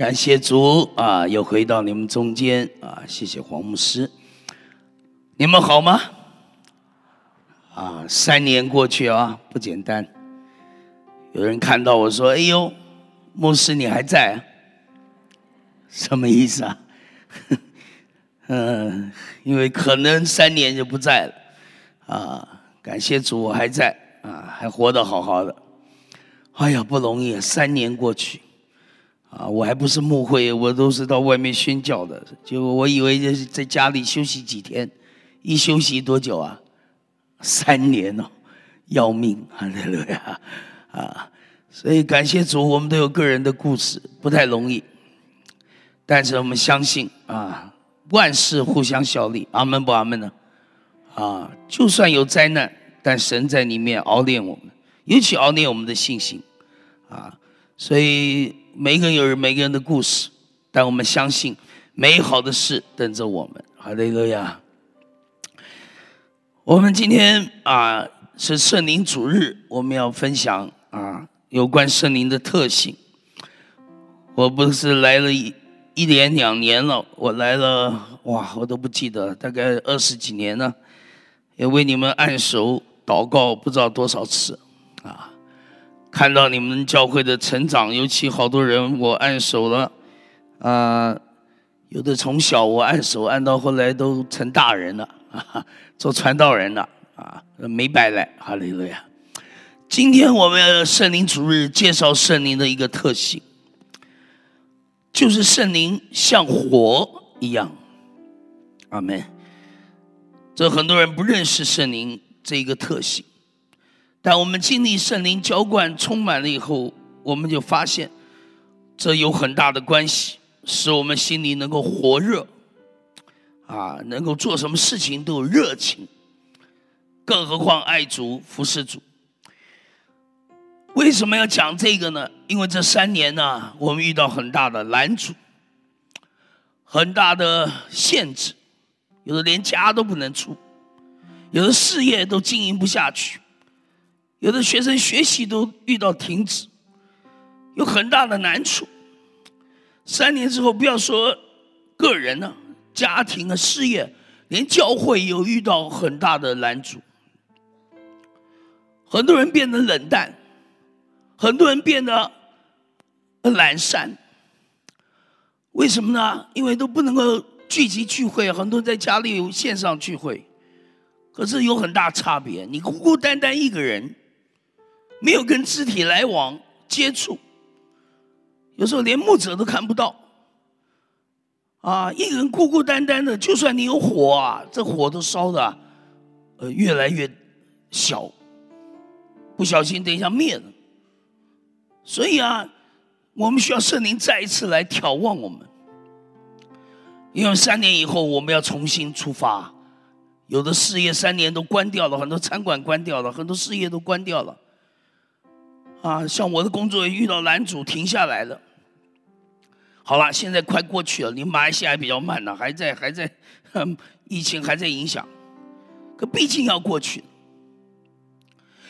感谢主啊，又回到你们中间啊！谢谢黄牧师，你们好吗？啊，三年过去啊，不简单。有人看到我说：“哎呦，牧师你还在？”啊什么意思啊？嗯，因为可能三年就不在了啊。感谢主，我还在啊，还活得好好的。哎呀，不容易，三年过去啊，我还不是牧会，我都是到外面宣教的。就我以为就是在家里休息几天，一休息多久啊？三年哦，要命啊！对不对啊？啊，所以感谢主，我们都有个人的故事，不太容易。但是我们相信啊，万事互相效力。阿门不阿门呢？啊，就算有灾难，但神在里面熬炼我们，尤其熬炼我们的信心。啊，所以每个人有每个人的故事，但我们相信美好的事等着我们。哈利路亚。我们今天啊是圣灵主日，我们要分享啊有关圣灵的特性。我不是来了一一年两年了，我来了哇，我都不记得，大概二十几年了，也为你们按手祷告不知道多少次啊，看到你们教会的成长，尤其好多人我按手了啊，有的从小我按手按到后来都成大人了啊。做传道人的啊，没白来，哈利路亚！今天我们圣灵主日介绍圣灵的一个特性，就是圣灵像火一样。阿门。这很多人不认识圣灵这一个特性，但我们经历圣灵浇灌充满了以后，我们就发现这有很大的关系，使我们心里能够火热。啊，能够做什么事情都有热情，更何况爱主、服侍主。为什么要讲这个呢？因为这三年呢，我们遇到很大的拦阻，很大的限制，有的连家都不能出，有的事业都经营不下去，有的学生学习都遇到停止，有很大的难处。三年之后，不要说个人了。家庭啊，事业，连教会有遇到很大的拦阻，很多人变得冷淡，很多人变得懒散。为什么呢？因为都不能够聚集聚会，很多人在家里有线上聚会，可是有很大差别。你孤孤单单一个人，没有跟肢体来往接触，有时候连牧者都看不到。啊，一个人孤孤单单的，就算你有火啊，这火都烧的，呃，越来越小，不小心等一下灭了。所以啊，我们需要圣灵再一次来眺望我们，因为三年以后我们要重新出发，有的事业三年都关掉了，很多餐馆关掉了，很多事业都关掉了。啊，像我的工作也遇到拦阻，停下来了。好了，现在快过去了。你马来西亚比较慢呢，还在还在，疫情还在影响。可毕竟要过去。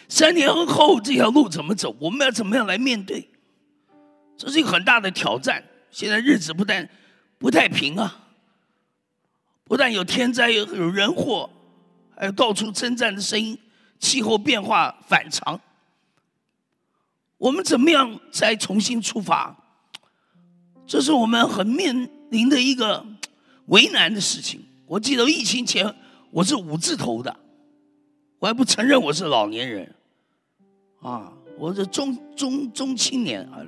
三年后这条路怎么走？我们要怎么样来面对？这是一个很大的挑战。现在日子不但不太平啊，不但有天灾，有有人祸，还有到处征战的声音，气候变化反常。我们怎么样再重新出发？这是我们很面临的一个为难的事情。我记得疫情前我是五字头的，我还不承认我是老年人，啊，我是中中中青年啊，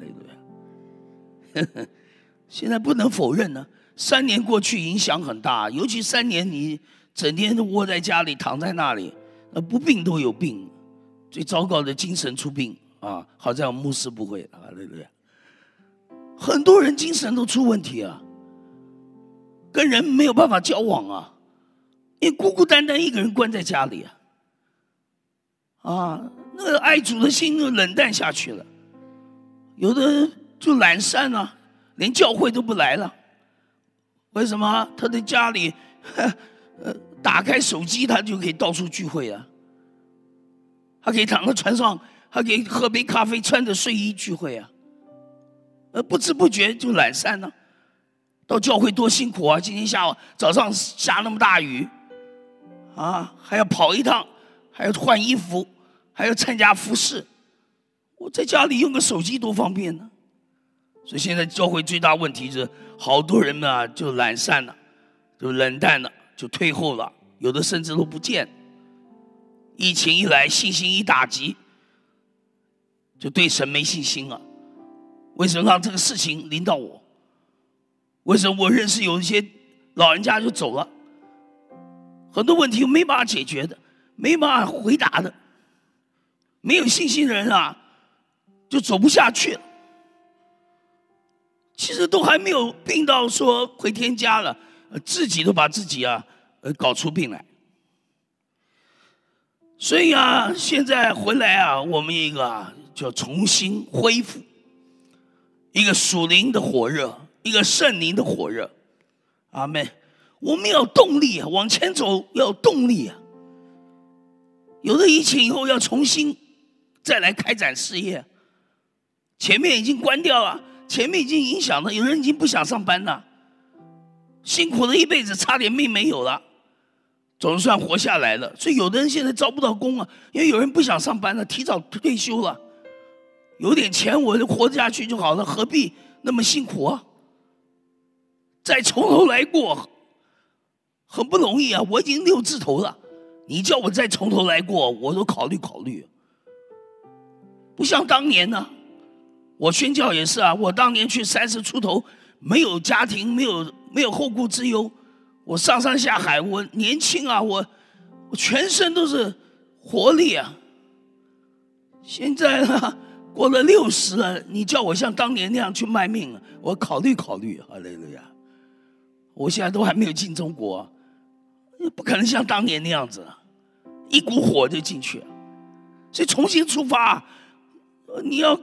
那个。现在不能否认呢，三年过去影响很大，尤其三年你整天窝在家里躺在那里，那不病都有病，最糟糕的精神出病啊！好在我牧师不会啊，对不对？很多人精神都出问题啊，跟人没有办法交往啊，因为孤孤单单一个人关在家里啊，啊，那个爱主的心就冷淡下去了，有的就懒散了，连教会都不来了。为什么？他在家里，呃，打开手机，他就可以到处聚会啊，他可以躺在床上，他可以喝杯咖啡，穿着睡衣聚会啊。呃，不知不觉就懒散了。到教会多辛苦啊！今天下午早上下那么大雨，啊，还要跑一趟，还要换衣服，还要参加服饰。我在家里用个手机多方便呢。所以现在教会最大问题是，好多人呢就懒散了，就冷淡了，就退后了，有的甚至都不见。疫情一来，信心一打击，就对神没信心了。为什么让这个事情临到我？为什么我认识有一些老人家就走了？很多问题没办法解决的，没办法回答的，没有信心的人啊，就走不下去了。其实都还没有病到说回天家了，自己都把自己啊，搞出病来。所以啊，现在回来啊，我们一个啊，叫重新恢复一个属灵的火热，一个圣灵的火热。阿妹，我们要动力啊，往前走要动力啊。有了疫情以后，要重新再来开展事业，前面已经关掉了。前面已经影响了，有人已经不想上班了，辛苦了一辈子，差点命没有了，总算活下来了。所以有的人现在招不到工啊，因为有人不想上班了，提早退休了，有点钱我就活下去就好了，何必那么辛苦啊？再从头来过，很不容易啊！我已经六字头了，你叫我再从头来过，我都考虑考虑，不像当年呢。我宣教也是啊，我当年去三十出头，没有家庭，没有没有后顾之忧，我上山下海，我年轻啊，我我全身都是活力啊。现在呢，过了六十了，你叫我像当年那样去卖命，我考虑考虑，哈利路亚。我现在都还没有进中国，不可能像当年那样子，一股火就进去，所以重新出发，你要。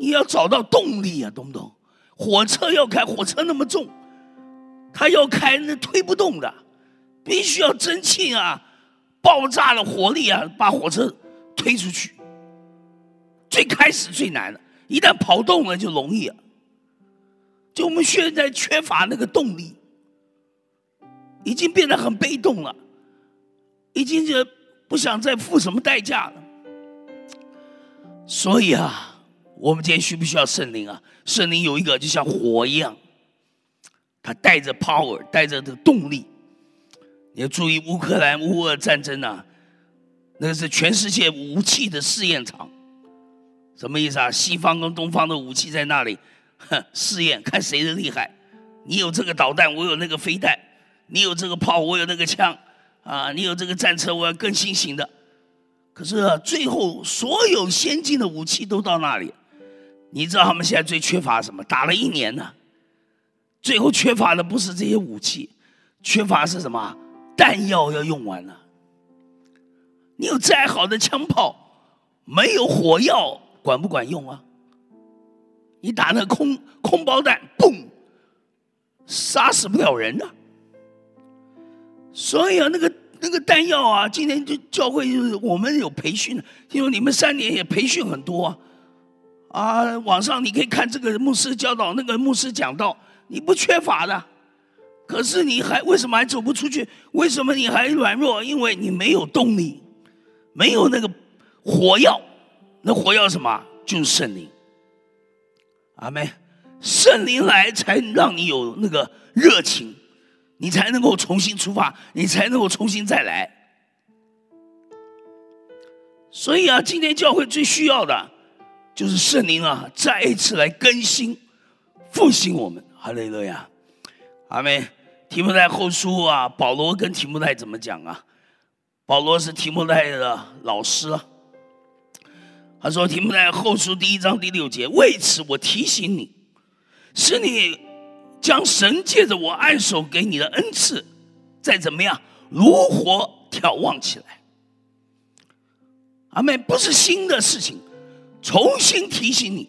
你要找到动力啊，懂不懂？火车要开，火车那么重，它要开那推不动的，必须要蒸汽啊，爆炸的火力啊，把火车推出去。最开始最难的，一旦跑动了就容易了。就我们现在缺乏那个动力，已经变得很被动了，已经就不想再付什么代价了。所以啊。我们今天需不需要圣灵啊？圣灵有一个就像火一样，它带着 power，带着这个动力。你要注意乌克兰乌俄战争啊，那个是全世界武器的试验场。什么意思啊？西方跟东方的武器在那里试验，看谁的厉害。你有这个导弹，我有那个飞弹；你有这个炮，我有那个枪。啊，你有这个战车，我要更新型的。可是最后，所有先进的武器都到那里。你知道他们现在最缺乏什么？打了一年呢，最后缺乏的不是这些武器，缺乏是什么？弹药要用完了。你有再好的枪炮，没有火药管不管用啊？你打那空空包弹，嘣，杀死不了人呐。所以啊，那个那个弹药啊，今天就教会就是我们有培训，因为你们三年也培训很多啊。啊，网上你可以看这个牧师教导，那个牧师讲道，你不缺乏的，可是你还为什么还走不出去？为什么你还软弱？因为你没有动力，没有那个火药。那火药什么？就是圣灵。阿妹，圣灵来才让你有那个热情，你才能够重新出发，你才能够重新再来。所以啊，今天教会最需要的。就是圣灵啊，再一次来更新、复兴我们。哈利路亚，阿门。提摩太后书啊，保罗跟提摩太怎么讲啊？保罗是提摩太的老师，啊他说：“提摩太后书第一章第六节，为此我提醒你，是你将神借着我按手给你的恩赐，再怎么样如火眺望起来。”阿门，不是新的事情。重新提醒你，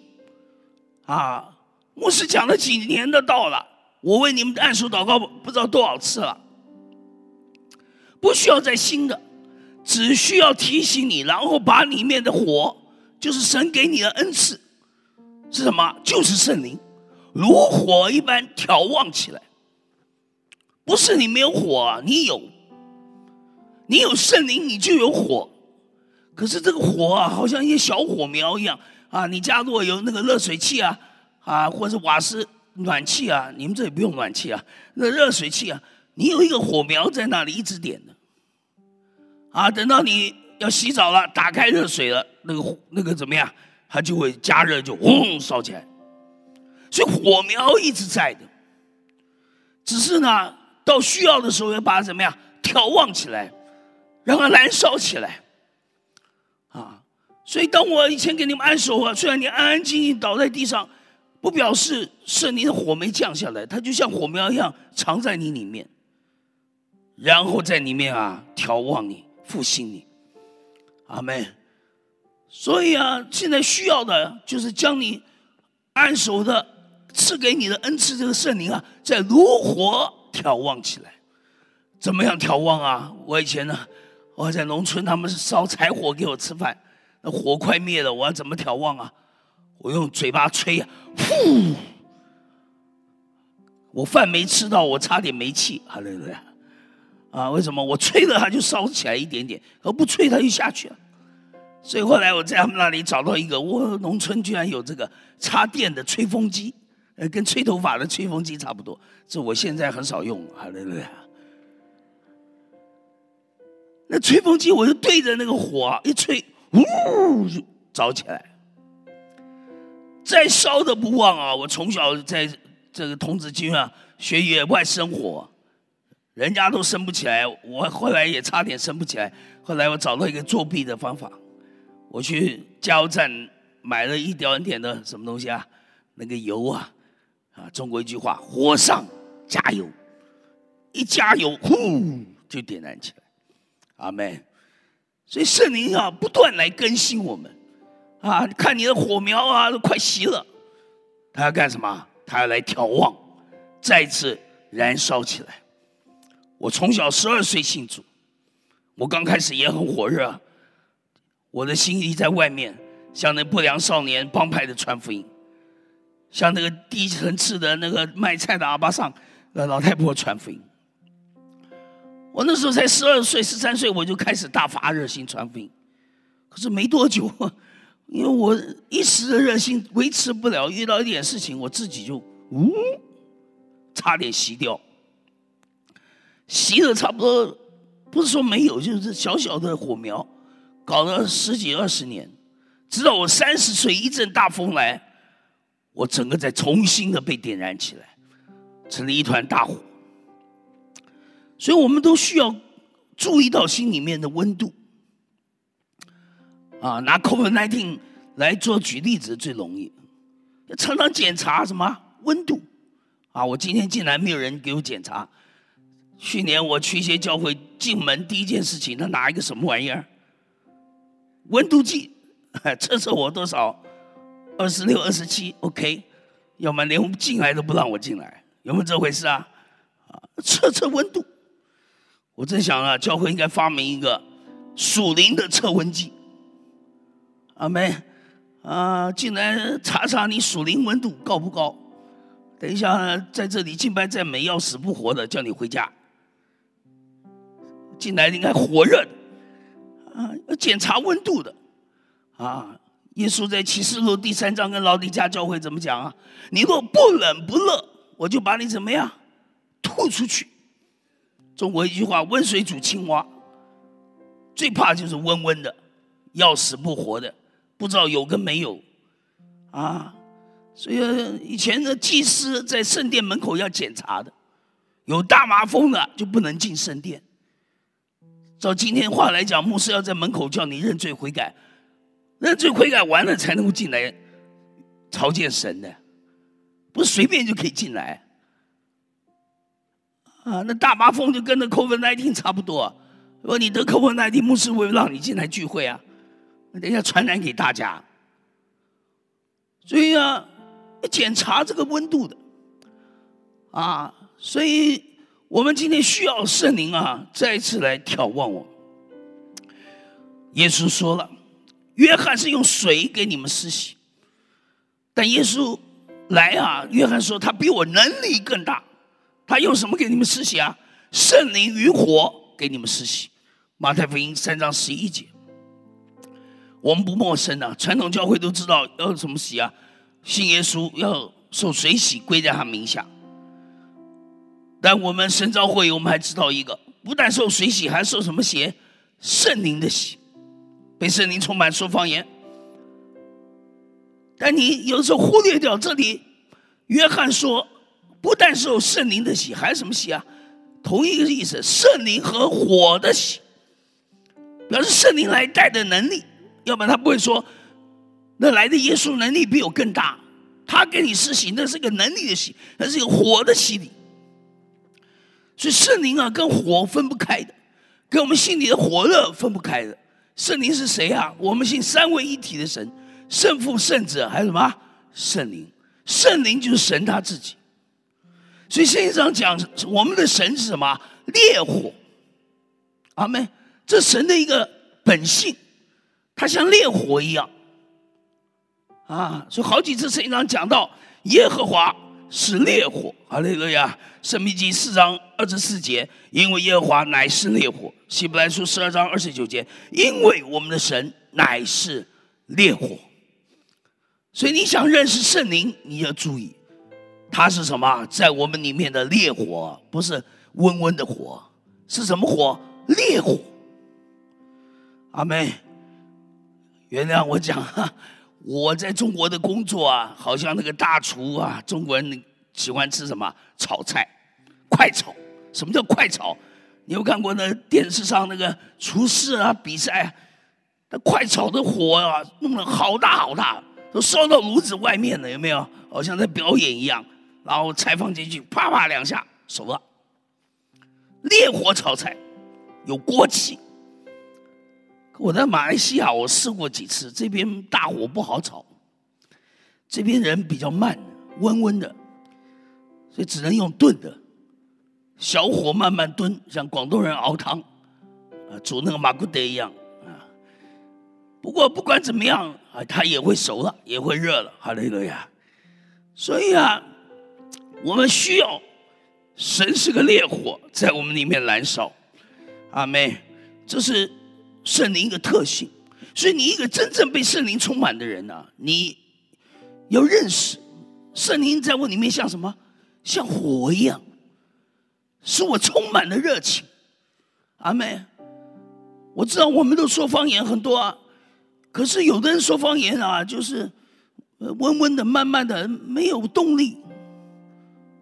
啊，牧师讲了几年的道了，我为你们的按手祷告不知道多少次了，不需要再新的，只需要提醒你，然后把里面的火，就是神给你的恩赐，是什么？就是圣灵，如火一般眺望起来。不是你没有火，你有，你有圣灵，你就有火。可是这个火啊，好像一些小火苗一样啊。你家如果有那个热水器啊，啊，或者是瓦斯暖气啊，你们这里不用暖气啊，那热水器啊，你有一个火苗在那里一直点的。啊，等到你要洗澡了，打开热水了，那个那个怎么样？它就会加热，就轰烧起来。所以火苗一直在的，只是呢，到需要的时候要把它怎么样眺望起来，让它燃烧起来。啊，所以当我以前给你们按手啊，虽然你安安静静倒在地上，不表示圣灵的火没降下来，它就像火苗一样藏在你里面，然后在里面啊眺望你。复兴你，阿门。所以啊，现在需要的就是将你按手的赐给你的恩赐这个圣灵啊，在如火眺望起来。怎么样眺望啊？我以前呢，我在农村，他们是烧柴火给我吃饭，那火快灭了，我要怎么眺望啊？我用嘴巴吹呀，呼！我饭没吃到，我差点没气，好嘞嘞。啊，为什么我吹了它就烧起来一点点，而不吹它就下去了？所以后来我在他们那里找到一个，我农村居然有这个插电的吹风机，呃，跟吹头发的吹风机差不多。这我现在很少用，好对不对？那吹风机我就对着那个火一吹，呜，就着起来。再烧的不忘啊！我从小在这个童子军啊学野外生活。人家都升不起来，我后来也差点升不起来。后来我找到一个作弊的方法，我去加油站买了一点点的什么东西啊，那个油啊，啊，中国一句话，火上加油，一加油，呼，就点燃起来。阿门。所以圣灵啊，不断来更新我们，啊，看你的火苗啊，都快熄了，他要干什么？他要来眺望，再次燃烧起来。我从小十二岁信主，我刚开始也很火热，我的心意在外面，像那不良少年帮派的传福音，像那个低层次的那个卖菜的阿巴桑那老太婆传福音。我那时候才十二岁、十三岁，我就开始大发热心传福音。可是没多久，因为我一时的热心维持不了，遇到一点事情，我自己就呜，差点熄掉。熄了差不多，不是说没有，就是小小的火苗，搞了十几二十年，直到我三十岁一阵大风来，我整个再重新的被点燃起来，成了一团大火。所以我们都需要注意到心里面的温度。啊，拿 COVID-19 来做举例子最容易，常常检查什么温度。啊，我今天进来没有人给我检查。去年我去一些教会，进门第一件事情，他拿一个什么玩意儿？温度计，测测我多少？二十六、二十七，OK。要么连进来都不让我进来，有没有这回事啊？啊，测测温度。我在想啊，教会应该发明一个属灵的测温计。阿妹，啊，进来查查你属灵温度高不高？等一下在这里敬拜赞美要死不活的，叫你回家。进来应该火热的，啊，要检查温度的，啊，耶稣在启示录第三章跟老底家教会怎么讲啊？你若不冷不热，我就把你怎么样吐出去。中国一句话，温水煮青蛙，最怕就是温温的，要死不活的，不知道有跟没有，啊，所以以前的祭司在圣殿门口要检查的，有大麻风的就不能进圣殿。照今天话来讲，牧师要在门口叫你认罪悔改，认罪悔改完了才能够进来朝见神的，不是随便就可以进来。啊，那大麻风就跟那 COVID-19 差不多。如果你得 COVID-19，牧师会让你进来聚会啊，等一下传染给大家。所以啊，要检查这个温度的，啊，所以。我们今天需要圣灵啊，再次来眺望我。耶稣说了，约翰是用水给你们施洗，但耶稣来啊，约翰说他比我能力更大，他用什么给你们施洗啊？圣灵与火给你们施洗。马太福音三章十一节，我们不陌生啊，传统教会都知道要怎么洗啊？信耶稣要受水洗，归在他名下。但我们神召会，我们还知道一个，不但受水洗，还受什么洗？圣灵的洗，被圣灵充满说方言。但你有时候忽略掉这里，约翰说，不但受圣灵的洗，还什么洗啊？同一个意思，圣灵和火的洗，表示圣灵来带的能力。要不然他不会说，那来的耶稣能力比我更大，他给你施洗，那是个能力的洗，那是个火的洗礼。所以圣灵啊，跟火分不开的，跟我们心里的火热分不开的。圣灵是谁啊？我们信三位一体的神。圣父、圣子，还有什么圣灵？圣灵就是神他自己。所以圣经上讲，我们的神是什么？烈火。阿门。这神的一个本性，它像烈火一样。啊，所以好几次圣经上讲到耶和华是烈火。哈利路亚。圣命记四章二十四节，因为耶和华乃是烈火。希伯来书十二章二十九节，因为我们的神乃是烈火。所以你想认识圣灵，你要注意，它是什么？在我们里面的烈火，不是温温的火，是什么火？烈火。阿妹，原谅我讲哈，我在中国的工作啊，好像那个大厨啊，中国人喜欢吃什么？炒菜，快炒。什么叫快炒？你有看过那电视上那个厨师啊比赛？那快炒的火啊，弄得好大好大。都烧到炉子外面了，有没有？好像在表演一样。然后菜放进去，啪啪两下熟了。烈火炒菜，有锅气。我在马来西亚，我试过几次，这边大火不好炒，这边人比较慢，温温的，所以只能用炖的，小火慢慢炖，像广东人熬汤，啊，煮那个马古德一样啊。不过不管怎么样啊，它也会熟了，也会热了，哈利路亚。所以啊，我们需要神是个烈火在我们里面燃烧，阿妹，这是圣灵一个特性。所以你一个真正被圣灵充满的人呢，你要认识圣灵在我里面像什么？像火一样，使我充满了热情，阿妹。我知道我们都说方言很多啊。可是有的人说方言啊，就是温温的、慢慢的，没有动力，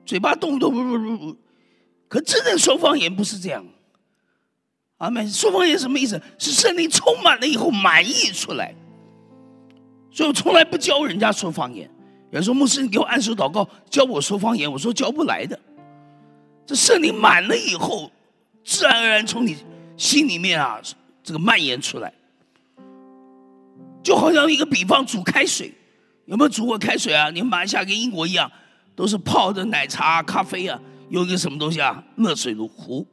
嘴巴动动不不不不。可真正说方言不是这样。阿妹，说方言什么意思？是圣灵充满了以后满意出来。所以我从来不教人家说方言。有人说牧师，你给我按手祷告，教我说方言。我说教不来的。这圣灵满了以后，自然而然从你心里面啊，这个蔓延出来。就好像一个比方，煮开水，有没有煮过开水啊？你马来西亚跟英国一样，都是泡的奶茶、咖啡啊，有一个什么东西啊？热水壶。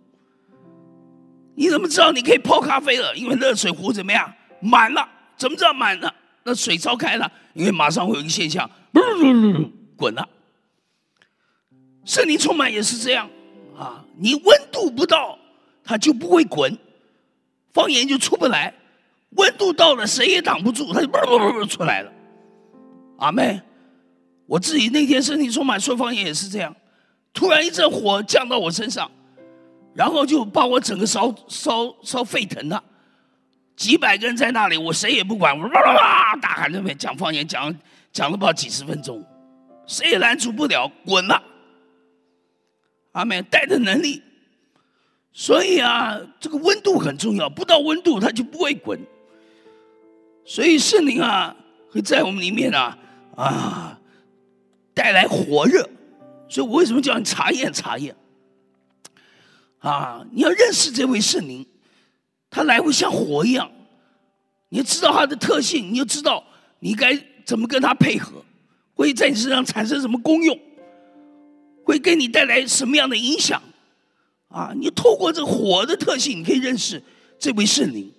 你怎么知道你可以泡咖啡了？因为热水壶怎么样？满了。怎么知道满了？那水烧开了，因为马上会有一个现象，滚了。圣灵充满也是这样啊，你温度不到，它就不会滚，方言就出不来。温度到了，谁也挡不住，它就啵啵啵啵出来了。阿妹，我自己那天身体充满说方言也是这样，突然一阵火降到我身上，然后就把我整个烧烧烧沸腾了。几百个人在那里，我谁也不管，我哇哇哇大喊那边讲方言，讲讲了不知道几十分钟，谁也拦阻不了，滚了。阿美带着能力，所以啊，这个温度很重要，不到温度它就不会滚。所以圣灵啊，会在我们里面啊啊带来火热。所以我为什么叫你查验查验？啊，你要认识这位圣灵，他来会像火一样。你要知道他的特性，你要知道你该怎么跟他配合，会在你身上产生什么功用，会给你带来什么样的影响？啊，你透过这火的特性，你可以认识这位圣灵。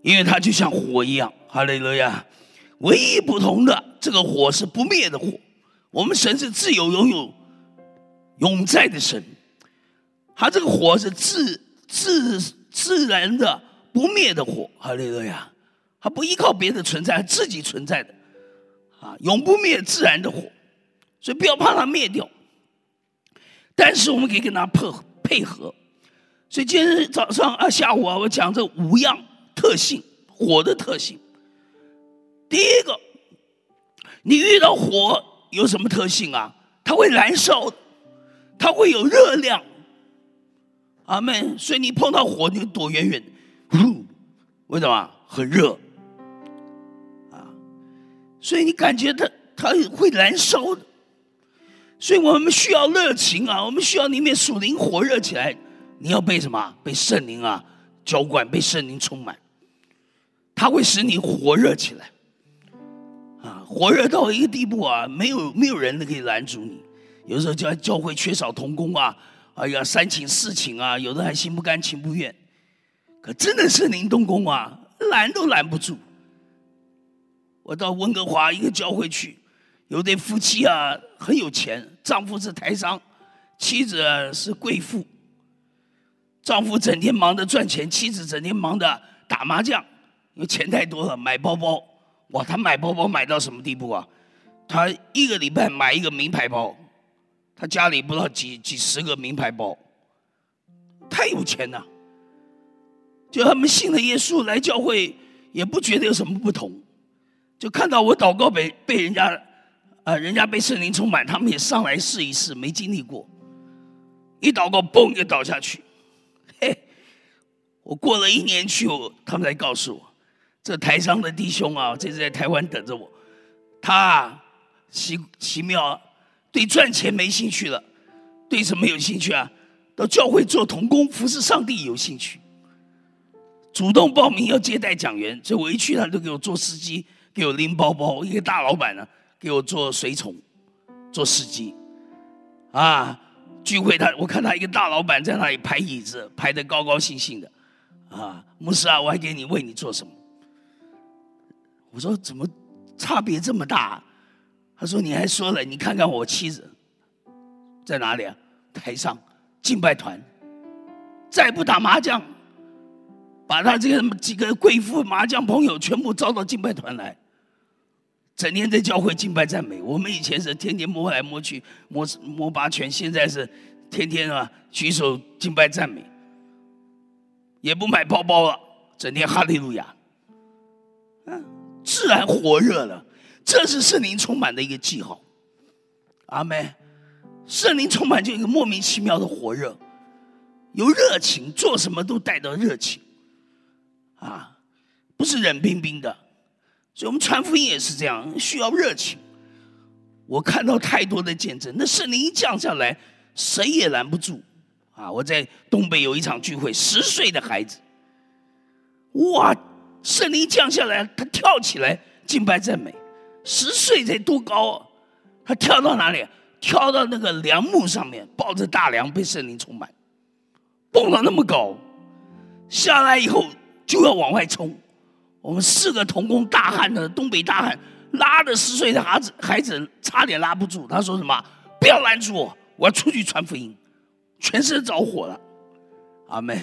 因为它就像火一样，哈利路亚。唯一不同的这个火是不灭的火。我们神是自由拥有永在的神，他这个火是自自自然的不灭的火，哈利路亚！他不依靠别的存在，自己存在的啊，永不灭自然的火，所以不要怕它灭掉。但是我们可以跟他配配合，所以今天早上啊下午啊，我讲这五样特性火的特性。第一个，你遇到火。有什么特性啊？它会燃烧，它会有热量。阿门。所以你碰到火，你就躲远远。呼，为什么？很热。啊，所以你感觉它它会燃烧的。所以我们需要热情啊，我们需要里面属灵火热起来。你要被什么？被圣灵啊浇灌，被圣灵充满，它会使你火热起来。啊，火热到一个地步啊，没有没有人可以拦阻你。有时候教教会缺少童工啊，哎呀，三请四请啊，有的还心不甘情不愿。可真的是灵动工啊，拦都拦不住。我到温哥华一个教会去，有对夫妻啊，很有钱，丈夫是台商，妻子是贵妇。丈夫整天忙着赚钱，妻子整天忙着打麻将，因为钱太多了，买包包。哇，他买包包买到什么地步啊？他一个礼拜买一个名牌包，他家里不知道几几十个名牌包，太有钱了。就他们信了耶稣来教会，也不觉得有什么不同。就看到我祷告被被人家啊，人家被圣灵充满，他们也上来试一试，没经历过，一祷告嘣就倒下去。嘿，我过了一年去，他们才告诉我。这台上的弟兄啊，这是在台湾等着我。他奇奇妙，对赚钱没兴趣了，对什么有兴趣啊？到教会做童工，服侍上帝有兴趣。主动报名要接待讲员，所以我一去，他就给我做司机，给我拎包包。一个大老板呢，给我做随从，做司机。啊，聚会他，我看他一个大老板在那里排椅子，排的高高兴兴的。啊，牧师啊，我还给你为你做什么？我说怎么差别这么大？他说你还说了，你看看我妻子在哪里啊？台上敬拜团，再不打麻将，把他这个几个贵妇麻将朋友全部招到敬拜团来，整天在教会敬拜赞美。我们以前是天天摸来摸去摸摸八拳，现在是天天啊举手敬拜赞美，也不买包包了，整天哈利路亚，嗯。自然火热了，这是圣灵充满的一个记号。阿妹，圣灵充满就一个莫名其妙的火热，有热情，做什么都带着热情，啊，不是冷冰冰的。所以我们传福音也是这样，需要热情。我看到太多的见证，那圣灵一降下来，谁也拦不住。啊，我在东北有一场聚会，十岁的孩子，哇！圣灵降下来，他跳起来敬拜赞美。十岁才多高啊？他跳到哪里？跳到那个梁木上面，抱着大梁被圣灵充满，蹦到那么高，下来以后就要往外冲。我们四个童工大汉的东北大汉，拉着十岁的孩子，孩子差点拉不住。他说什么？不要拦住我，我要出去传福音，全身着火了。阿门。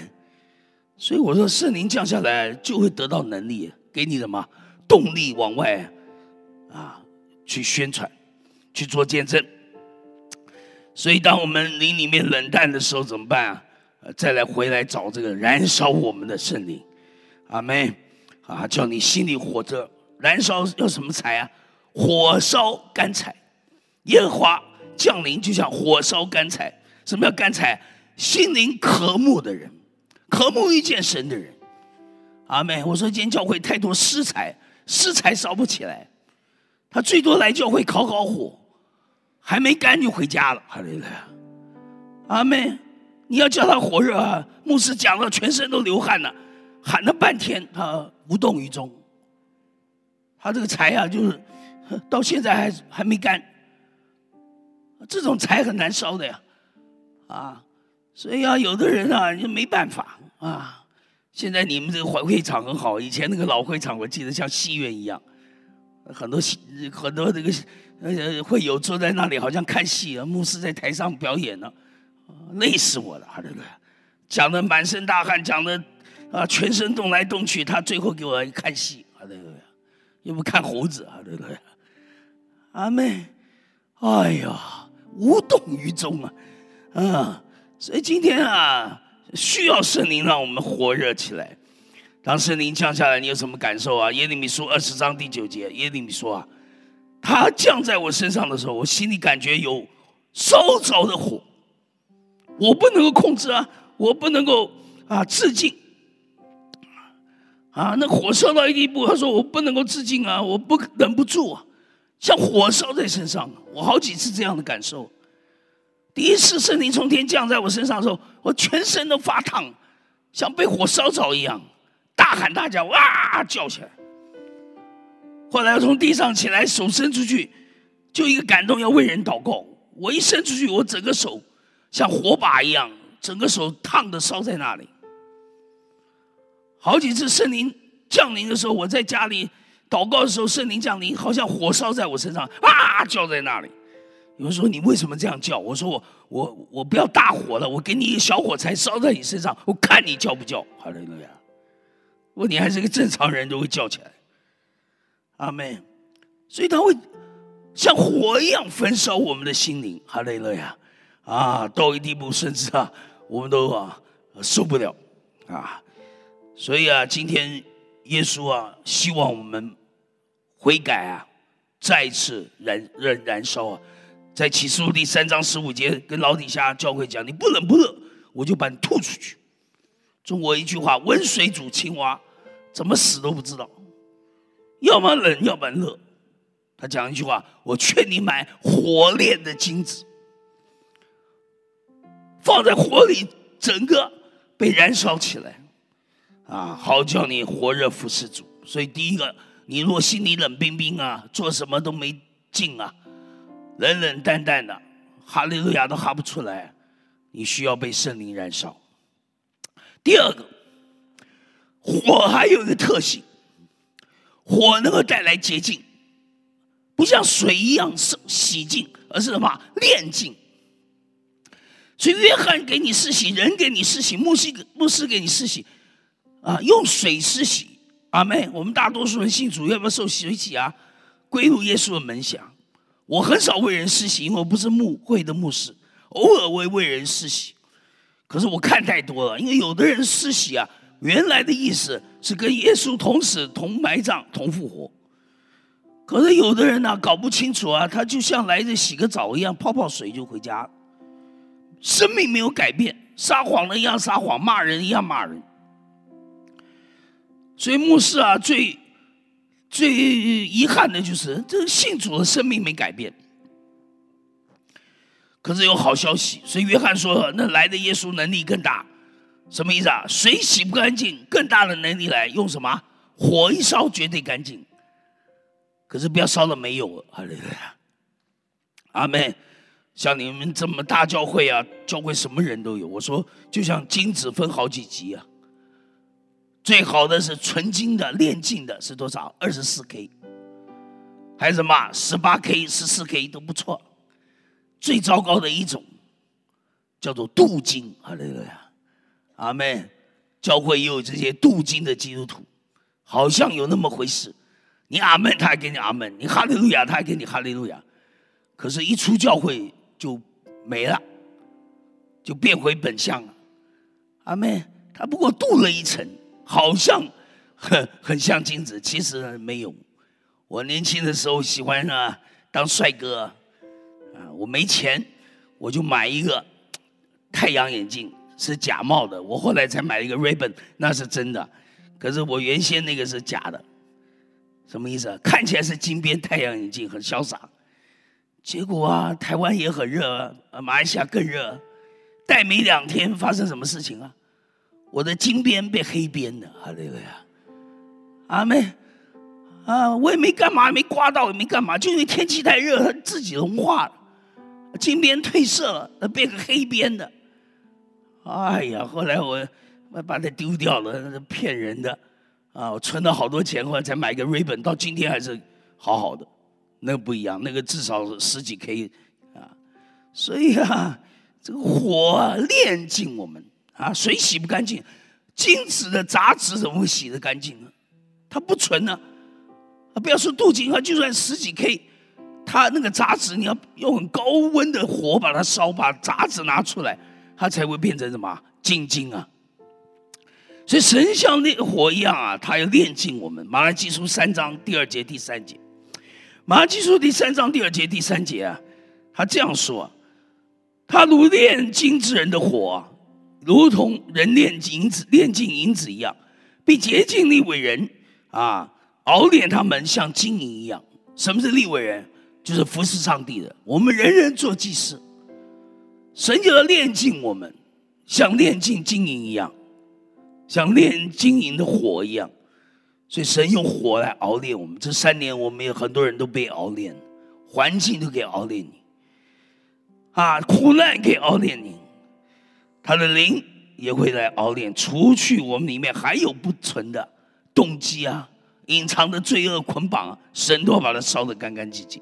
所以我说，圣灵降下来就会得到能力，给你什么动力往外啊去宣传，去做见证。所以，当我们灵里面冷淡的时候，怎么办啊？再来回来找这个燃烧我们的圣灵，阿门啊！叫你心里火着，燃烧要什么柴啊？火烧干柴，耶和华降临就像火烧干柴。什么叫干柴？心灵渴慕的人。渴慕遇见神的人，阿妹，我说今天教会太多私财，私财烧不起来，他最多来教会烤烤火，还没干就回家了。哈利路亚，阿妹，你要叫他火热啊！牧师讲了，全身都流汗了，喊了半天，他无动于衷。他这个柴啊，就是到现在还还没干，这种柴很难烧的呀，啊。所以啊，有的人啊，就没办法啊。现在你们这个会会场很好，以前那个老会场，我记得像戏院一样，很多很多这个呃会有坐在那里好像看戏啊，牧师在台上表演呢，累死我了，哈利路亚，讲的满身大汗，讲的啊全身动来动去，他最后给我看戏，哈利路亚，又不看猴子，哈利路亚，阿妹，哎呀，无动于衷啊，啊，所以今天啊，需要圣灵让我们火热起来。当圣灵降下来，你有什么感受啊？耶利米书二十章第九节，耶利米说啊，他降在我身上的时候，我心里感觉有烧着的火，我不能够控制啊，我不能够啊自尽啊，那火烧到一地步，他说我不能够自尽啊，我不忍不住啊，像火烧在身上，我好几次这样的感受。第一次圣灵从天降在我身上的时候，我全身都发烫，像被火烧着一样。大喊大叫，哇叫起来。后来从地上起来，手伸出去，就一个感动，要为人祷告。我一伸出去，我整个手像火把一样，整个手烫的烧在那里。好几次圣灵降临的时候，我在家里祷告的时候，圣灵降临，好像火烧在我身上，啊叫在那里。有人说你为什么这样叫？我说我我我不要大火了，我给你一个小火柴烧在你身上，我看你叫不叫。好嘞，路亚。如果你还是个正常人，都会叫起来，阿妹，所以他会像火一样焚烧我们的心灵，哈利路亚啊！到一地步，甚至啊，我们都啊受不了啊！所以啊，今天耶稣啊，希望我们悔改啊，再一次燃燃燃烧啊！在启示录第三章十五节，跟老底下教会讲：你不冷不热，我就把你吐出去。中国一句话：“温水煮青蛙，怎么死都不知道。要么冷，要么热。”他讲一句话：“我劝你买火炼的金子，放在火里，整个被燃烧起来，啊，好叫你火热服侍主。所以第一个，你若心里冷冰冰啊，做什么都没劲啊，冷冷淡淡的，哈利路亚都哈不出来，你需要被圣灵燃烧。”第二个，火还有一个特性，火能够带来洁净，不像水一样是洗净，而是什么炼净。所以约翰给你施洗，人给你施洗，牧师牧师给你施洗，啊，用水施洗。阿妹，我们大多数人信主要不要受洗洗啊？归入耶稣的门下。我很少为人施洗，因为我不是牧会的牧师，偶尔会为人施洗。可是我看太多了，因为有的人施洗啊，原来的意思是跟耶稣同死、同埋葬、同复活。可是有的人呢，搞不清楚啊，他就像来这洗个澡一样，泡泡水就回家，生命没有改变，撒谎的一样撒谎，骂人一样骂人。所以牧师啊，最最遗憾的就是这信主的生命没改变。可是有好消息，所以约翰说：“那来的耶稣能力更大，什么意思啊？水洗不干净，更大的能力来用什么？火一烧绝对干净。可是不要烧了没有了，阿门。像你们这么大教会啊，教会什么人都有。我说，就像金子分好几级啊，最好的是纯金的、炼金的，是多少？二十四 K，还是什么？十八 K、十四 K 都不错。”最糟糕的一种叫做镀金，阿门，阿门。教会也有这些镀金的基督徒，好像有那么回事。你阿门，他还给你阿门；你哈利路亚，他还给你哈利路亚。可是，一出教会就没了，就变回本相了。阿门。他不过镀了一层，好像很很像金子，其实没有。我年轻的时候喜欢啊当帅哥。啊我没钱，我就买一个太阳眼镜，是假冒的。我后来才买了一个 Ray-Ban，那是真的。可是我原先那个是假的，什么意思啊？看起来是金边太阳眼镜，很潇洒。结果啊，台湾也很热，啊马来西亚更热。戴没两天，发生什么事情啊？我的金边被黑边了，哈利路亚，阿妹啊，我也没干嘛，没刮到，也没干嘛，就因为天气太热，它自己融化了。金边褪色了，那变个黑边的。哎呀，后来我我把它丢掉了，那是骗人的。啊，我存了好多钱，后来才买个 Ray-Ban，到今天还是好好的，那个不一样，那个至少是十几 K 啊。所以啊，这个火炼净我们啊，水洗不干净，金子的杂质怎么会洗得干净呢？它不纯呢。啊，不要说镀金啊，就算十几 K，它那个杂质你要用很高温的火把它烧，把杂质拿出来，它才会变成什么金金啊。所以神像那个火一样啊，它要炼净我们。马来基书三章第二节第三节，马来基书第三章第二节第三节啊，他这样说：他如炼金之人的火，如同人炼银子炼金银子一样，必洁净立伟人啊。熬炼他们像金银一样。什么是立伟人？就是服侍上帝的。我们人人做祭司，神就要炼净我们，像炼尽金银一样，像炼金银的火一样。所以神用火来熬炼我们。这三年，我们有很多人都被熬炼，环境都给熬炼你，啊，苦难给熬炼你，他的灵也会来熬炼，除去我们里面还有不纯的动机啊。隐藏的罪恶捆绑，神都要把它烧得干干净净。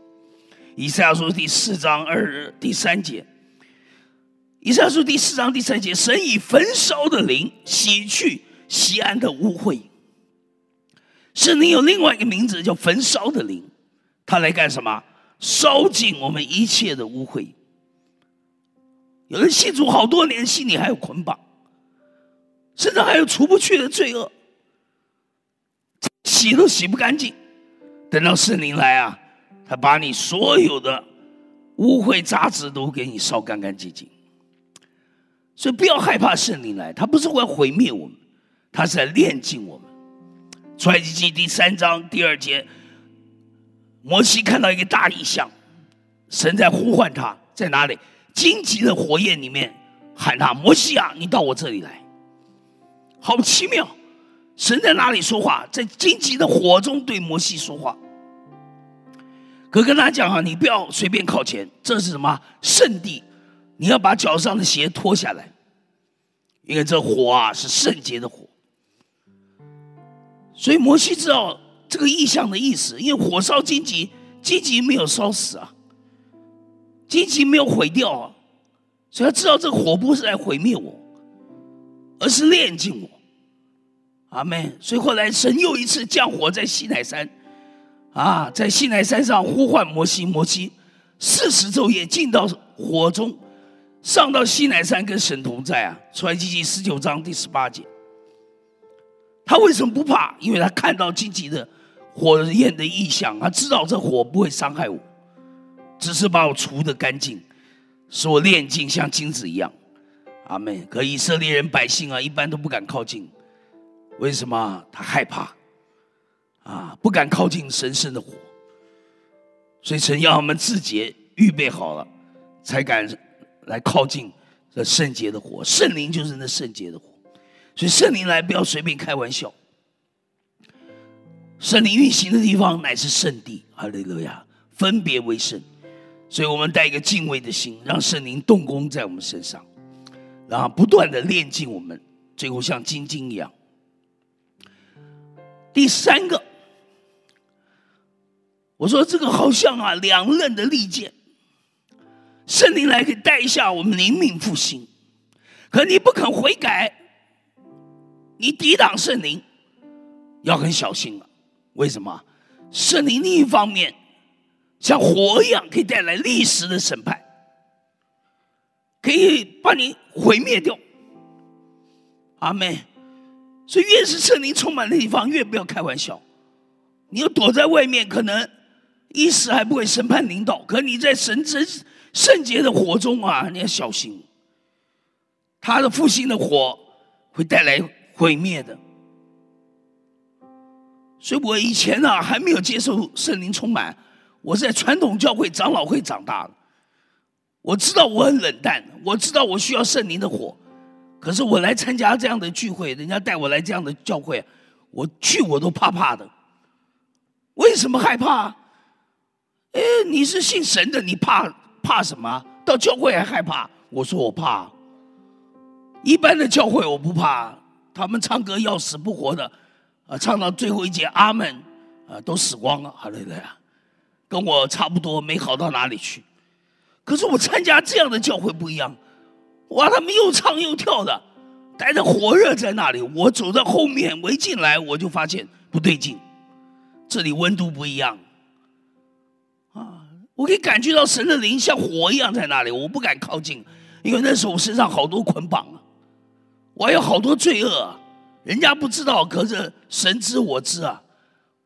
以赛亚书第四章二第三节，以赛亚书第四章第三节，神以焚烧的灵洗去西安的污秽。圣灵有另外一个名字叫焚烧的灵，他来干什么？烧尽我们一切的污秽。有人信主好多年，心里还有捆绑，甚至还有除不去的罪恶。洗都洗不干净，等到圣灵来啊，他把你所有的污秽杂质都给你烧干干净净。所以不要害怕圣灵来，他不是会毁灭我们，他是在炼净我们。出埃及记第三章第二节，摩西看到一个大异象，神在呼唤他，在哪里？荆棘的火焰里面喊他：“摩西啊，你到我这里来。”好奇妙。神在哪里说话？在荆棘的火中对摩西说话。可跟他讲啊，你不要随便靠前，这是什么圣地？你要把脚上的鞋脱下来，因为这火啊是圣洁的火。所以摩西知道这个意象的意思，因为火烧荆棘，荆棘没有烧死啊，荆棘没有毁掉啊，所以他知道这个火不是来毁灭我，而是炼净我。阿门。所以后来神又一次降火在西乃山，啊，在西乃山上呼唤摩西，摩西四十昼夜进到火中，上到西乃山跟神同在啊。出来记记十九章第十八节。他为什么不怕？因为他看到荆棘的火焰的异象，他知道这火不会伤害我，只是把我除的干净，使我炼净像金子一样。阿门。可以色列人百姓啊，一般都不敢靠近。为什么他害怕？啊，不敢靠近神圣的火，所以神要我们自己预备好了，才敢来靠近这圣洁的火。圣灵就是那圣洁的火，所以圣灵来不要随便开玩笑。圣灵运行的地方乃是圣地，哈利路亚，分别为圣。所以我们带一个敬畏的心，让圣灵动工在我们身上，然后不断的炼净我们，最后像金晶一样。第三个，我说这个好像啊，两刃的利剑，圣灵来可以带一下我们灵命复兴，可你不肯悔改，你抵挡圣灵，要很小心了。为什么？圣灵另一方面像火一样，可以带来历史的审判，可以把你毁灭掉。阿妹。所以，越是圣灵充满的地方，越不要开玩笑。你要躲在外面，可能一时还不会审判领导；可你在神之圣洁的火中啊，你要小心。他的复兴的火会带来毁灭的。所以我以前呢，还没有接受圣灵充满，我在传统教会长老会长大的。我知道我很冷淡，我知道我需要圣灵的火。可是我来参加这样的聚会，人家带我来这样的教会，我去我都怕怕的。为什么害怕？哎，你是信神的，你怕怕什么？到教会还害怕？我说我怕。一般的教会我不怕，他们唱歌要死不活的，啊，唱到最后一节阿门，啊，都死光了，好嘞嘞啊。跟我差不多，没好到哪里去。可是我参加这样的教会不一样，哇，他们又唱又跳的，待着火热在那里。我走在后面，我一进来我就发现不对劲，这里温度不一样。啊，我可以感觉到神的灵像火一样在那里，我不敢靠近，因为那时候我身上好多捆绑啊，我还有好多罪恶啊，人家不知道，可是神知我知啊，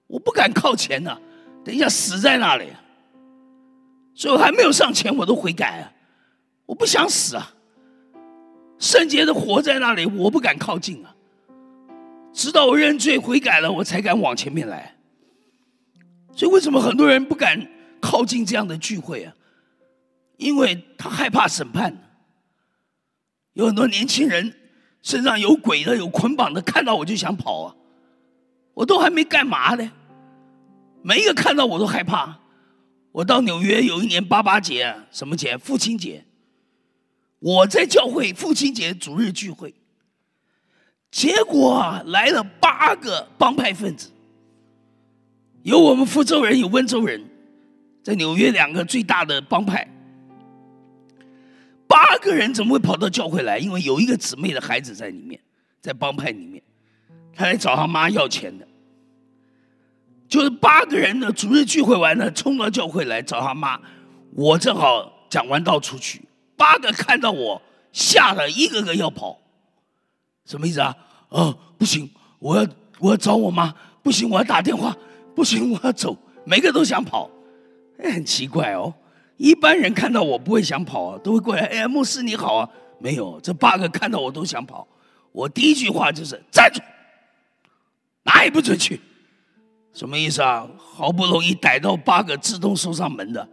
我不敢靠前呢。等一下，死在那里，所以我还没有上前，我都悔改啊！我不想死啊！圣洁的活在那里，我不敢靠近啊！直到我认罪悔改了，我才敢往前面来。所以为什么很多人不敢靠近这样的聚会啊？因为他害怕审判。有很多年轻人身上有鬼的、有捆绑的，看到我就想跑啊！我都还没干嘛呢。每一个看到我都害怕。我到纽约有一年八八节，什么节？父亲节。我在教会父亲节主日聚会，结果来了八个帮派分子，有我们福州人，有温州人，在纽约两个最大的帮派。八个人怎么会跑到教会来？因为有一个姊妹的孩子在里面，在帮派里面，他来找他妈要钱的。就是八个人呢，逐日聚会完了，冲到教会来找他妈。我正好讲完道出去，八个看到我，吓得一个个要跑。什么意思啊？哦，不行，我要我要找我妈，不行，我要打电话，不行，我要走。每个都想跑，很奇怪哦。一般人看到我不会想跑啊，都会过来。哎，牧师你好啊。没有，这八个看到我都想跑。我第一句话就是站住，哪也不准去。什么意思啊？好不容易逮到八个自动送上门的，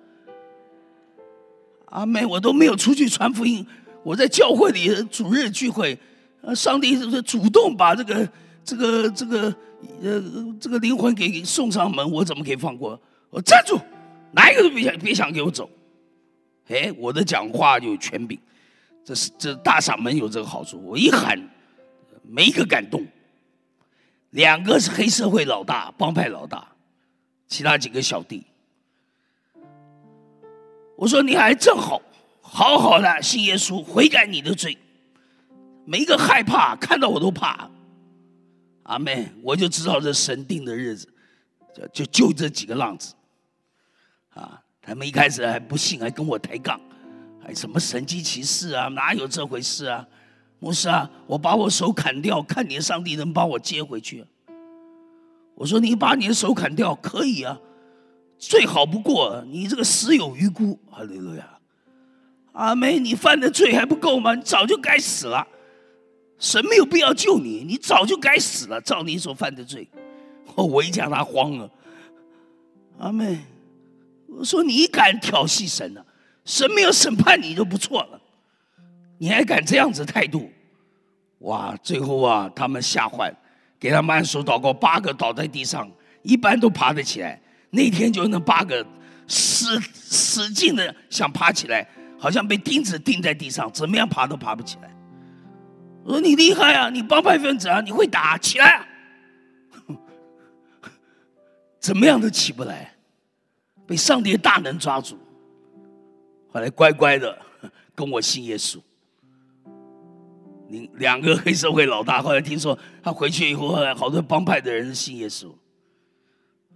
阿妹，我都没有出去传福音，我在教会里主日聚会，呃，上帝是主动把这个、这个、这个、呃，这个灵魂给送上门，我怎么可以放过？我站住，哪一个都别想别想给我走！哎，我的讲话有权柄，这是这大嗓门有这个好处，我一喊，没一个敢动。两个是黑社会老大、帮派老大，其他几个小弟。我说你还正好，好好的信耶稣，悔改你的罪。没一个害怕，看到我都怕。阿妹，我就知道这神定的日子，就就就这几个浪子。啊，他们一开始还不信，还跟我抬杠，还什么神机骑士啊，哪有这回事啊？牧师啊，我把我手砍掉，看你上帝能把我接回去。我说你把你的手砍掉可以啊，最好不过。你这个死有余辜，哈利路亚。阿妹，你犯的罪还不够吗？你早就该死了，神没有必要救你，你早就该死了。照你所犯的罪，我一讲他慌了。阿妹，我说你敢挑衅神呢？神没有审判你就不错了。你还敢这样子态度？哇！最后啊，他们吓坏，给他们按手祷告，八个倒在地上，一般都爬得起来。那天就那八个使使劲的想爬起来，好像被钉子钉在地上，怎么样爬都爬不起来。我说你厉害啊，你帮派分子啊，你会打起来？怎么样都起不来，被上帝的大能抓住，后来乖乖的 跟我信耶稣。两个黑社会老大，后来听说他回去以后，好多帮派的人信耶稣。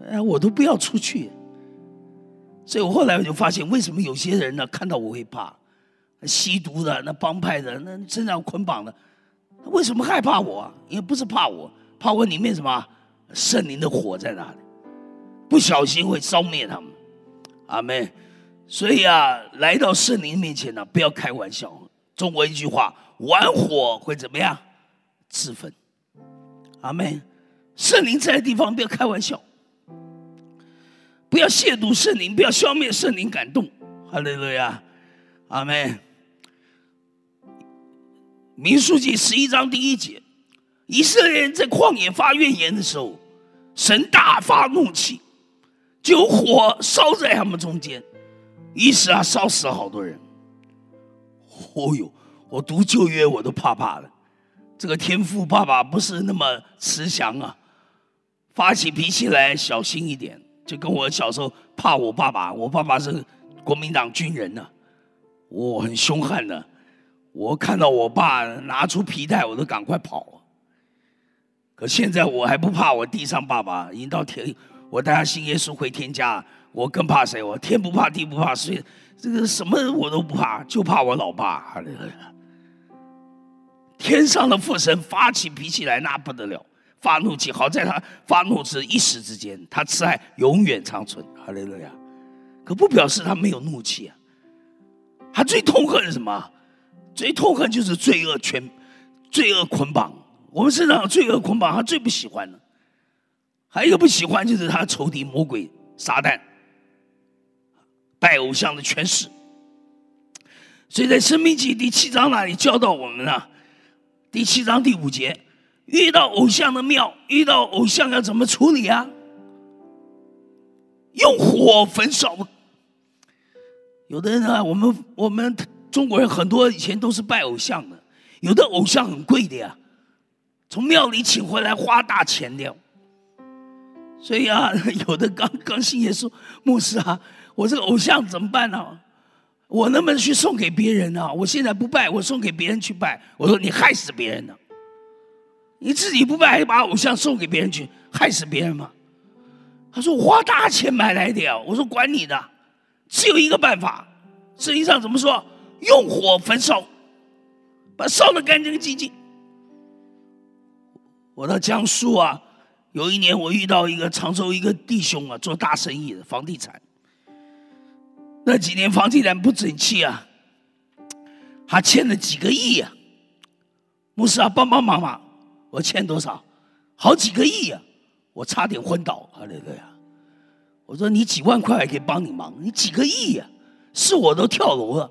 哎，我都不要出去。所以我后来我就发现，为什么有些人呢看到我会怕？吸毒的、那帮派的、那身上捆绑的，为什么害怕我？因为不是怕我，怕我里面什么圣灵的火在哪里，不小心会烧灭他们。阿妹，所以啊，来到圣灵面前呢，不要开玩笑。中国一句话。玩火会怎么样？自焚。阿门。圣灵在的地方不要开玩笑，不要亵渎圣灵，不要消灭圣灵感动。哈利路亚，阿门。民数记十一章第一节，以色列人在旷野发怨言的时候，神大发怒气，就火烧在他们中间，一时啊烧死了好多人。哦哟。我读旧约，我都怕怕的。这个天父爸爸不是那么慈祥啊，发起脾气来小心一点。就跟我小时候怕我爸爸，我爸爸是国民党军人呢，我很凶悍的，我看到我爸拿出皮带，我都赶快跑。可现在我还不怕我地上爸爸，已经到天，我带他信耶稣回天家，我更怕谁？我天不怕地不怕，所以这个什么我都不怕，就怕我老爸。天上的父神发起脾气来，那不得了，发怒气。好在他发怒是一时之间，他慈爱永远长存。哈利路亚！可不表示他没有怒气啊。他最痛恨什么？最痛恨就是罪恶全，罪恶捆绑。我们身上有罪恶捆绑，他最不喜欢的。还有不喜欢就是他仇敌魔鬼撒旦，拜偶像的权势。所以在《生命记》第七章那里教导我们呢，第七章第五节，遇到偶像的庙，遇到偶像要怎么处理啊？用火焚烧。有的人啊，我们我们中国人很多以前都是拜偶像的，有的偶像很贵的呀。从庙里请回来花大钱的，所以啊，有的刚刚信耶稣牧师啊，我这个偶像怎么办呢？我能不能去送给别人呢？我现在不拜，我送给别人去拜。我说你害死别人了，你自己不拜，还把偶像送给别人去，害死别人吗？他说我花大钱买来的呀。我说管你的，只有一个办法，圣经上怎么说？用火焚烧，把烧的干干净净。我到江苏啊，有一年我遇到一个常州一个弟兄啊，做大生意的房地产。那几年房地产不景气啊，他欠了几个亿呀。牧师啊，帮帮忙嘛！我欠多少？好几个亿呀！我差点昏倒啊！那个呀，我说你几万块还可以帮你忙，你几个亿呀？是我都跳楼了，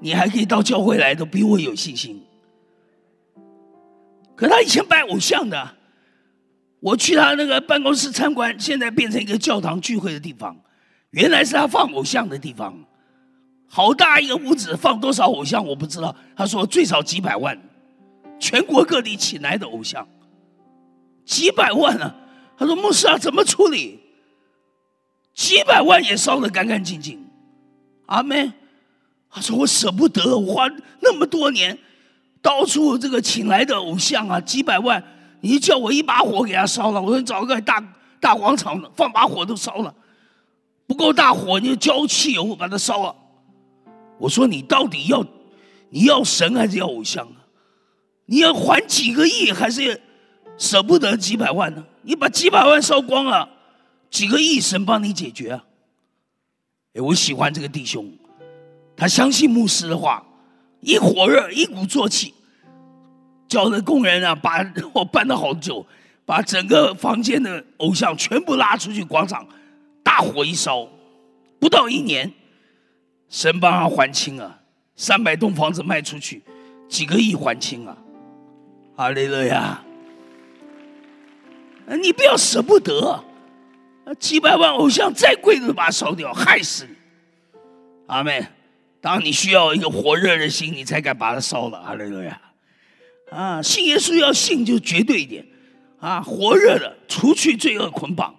你还可以到教会来，都比我有信心。可他以前拜偶像的，我去他那个办公室参观，现在变成一个教堂聚会的地方，原来是他放偶像的地方，好大一个屋子，放多少偶像我不知道。他说最少几百万，全国各地请来的偶像，几百万啊！他说牧师啊，怎么处理？几百万也烧得干干净净，阿妹，他说我舍不得，我花那么多年。到处这个请来的偶像啊，几百万，你叫我一把火给他烧了。我说找个大大广场放把火都烧了，不够大火你就浇汽油把它烧了。我说你到底要你要神还是要偶像啊？你要还几个亿还是舍不得几百万呢？你把几百万烧光了，几个亿神帮你解决啊？哎，我喜欢这个弟兄，他相信牧师的话。一火热，一鼓作气，叫那工人啊，把我搬了好久，把整个房间的偶像全部拉出去广场，大火一烧，不到一年，神帮他还清啊，三百栋房子卖出去，几个亿还清啊，阿雷勒呀，你不要舍不得，几百万偶像再贵都把它烧掉，害死你，阿妹。当你需要一个火热的心，你才敢把它烧了，阿门路亚！啊，信耶稣要信就绝对一点，啊，火热的，除去罪恶捆绑。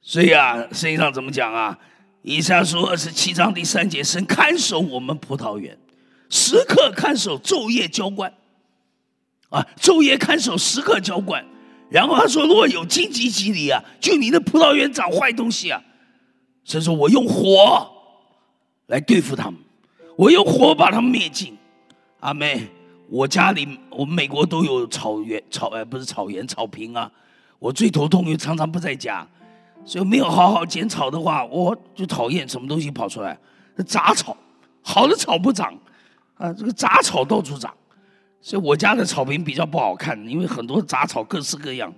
所以啊，圣经上怎么讲啊？以下书二十七章第三节，神看守我们葡萄园，时刻看守，昼夜浇灌。啊，昼夜看守，时刻浇灌。然后他说，如果有荆棘棘藜啊，就你的葡萄园长坏东西啊，神说我用火。来对付他们，我用火把他们灭尽。阿妹，我家里我们美国都有草原草呃不是草原草坪啊。我最头痛，又常常不在家，所以没有好好剪草的话，我就讨厌什么东西跑出来，杂草，好的草不长，啊这个杂草到处长，所以我家的草坪比较不好看，因为很多杂草各式各样。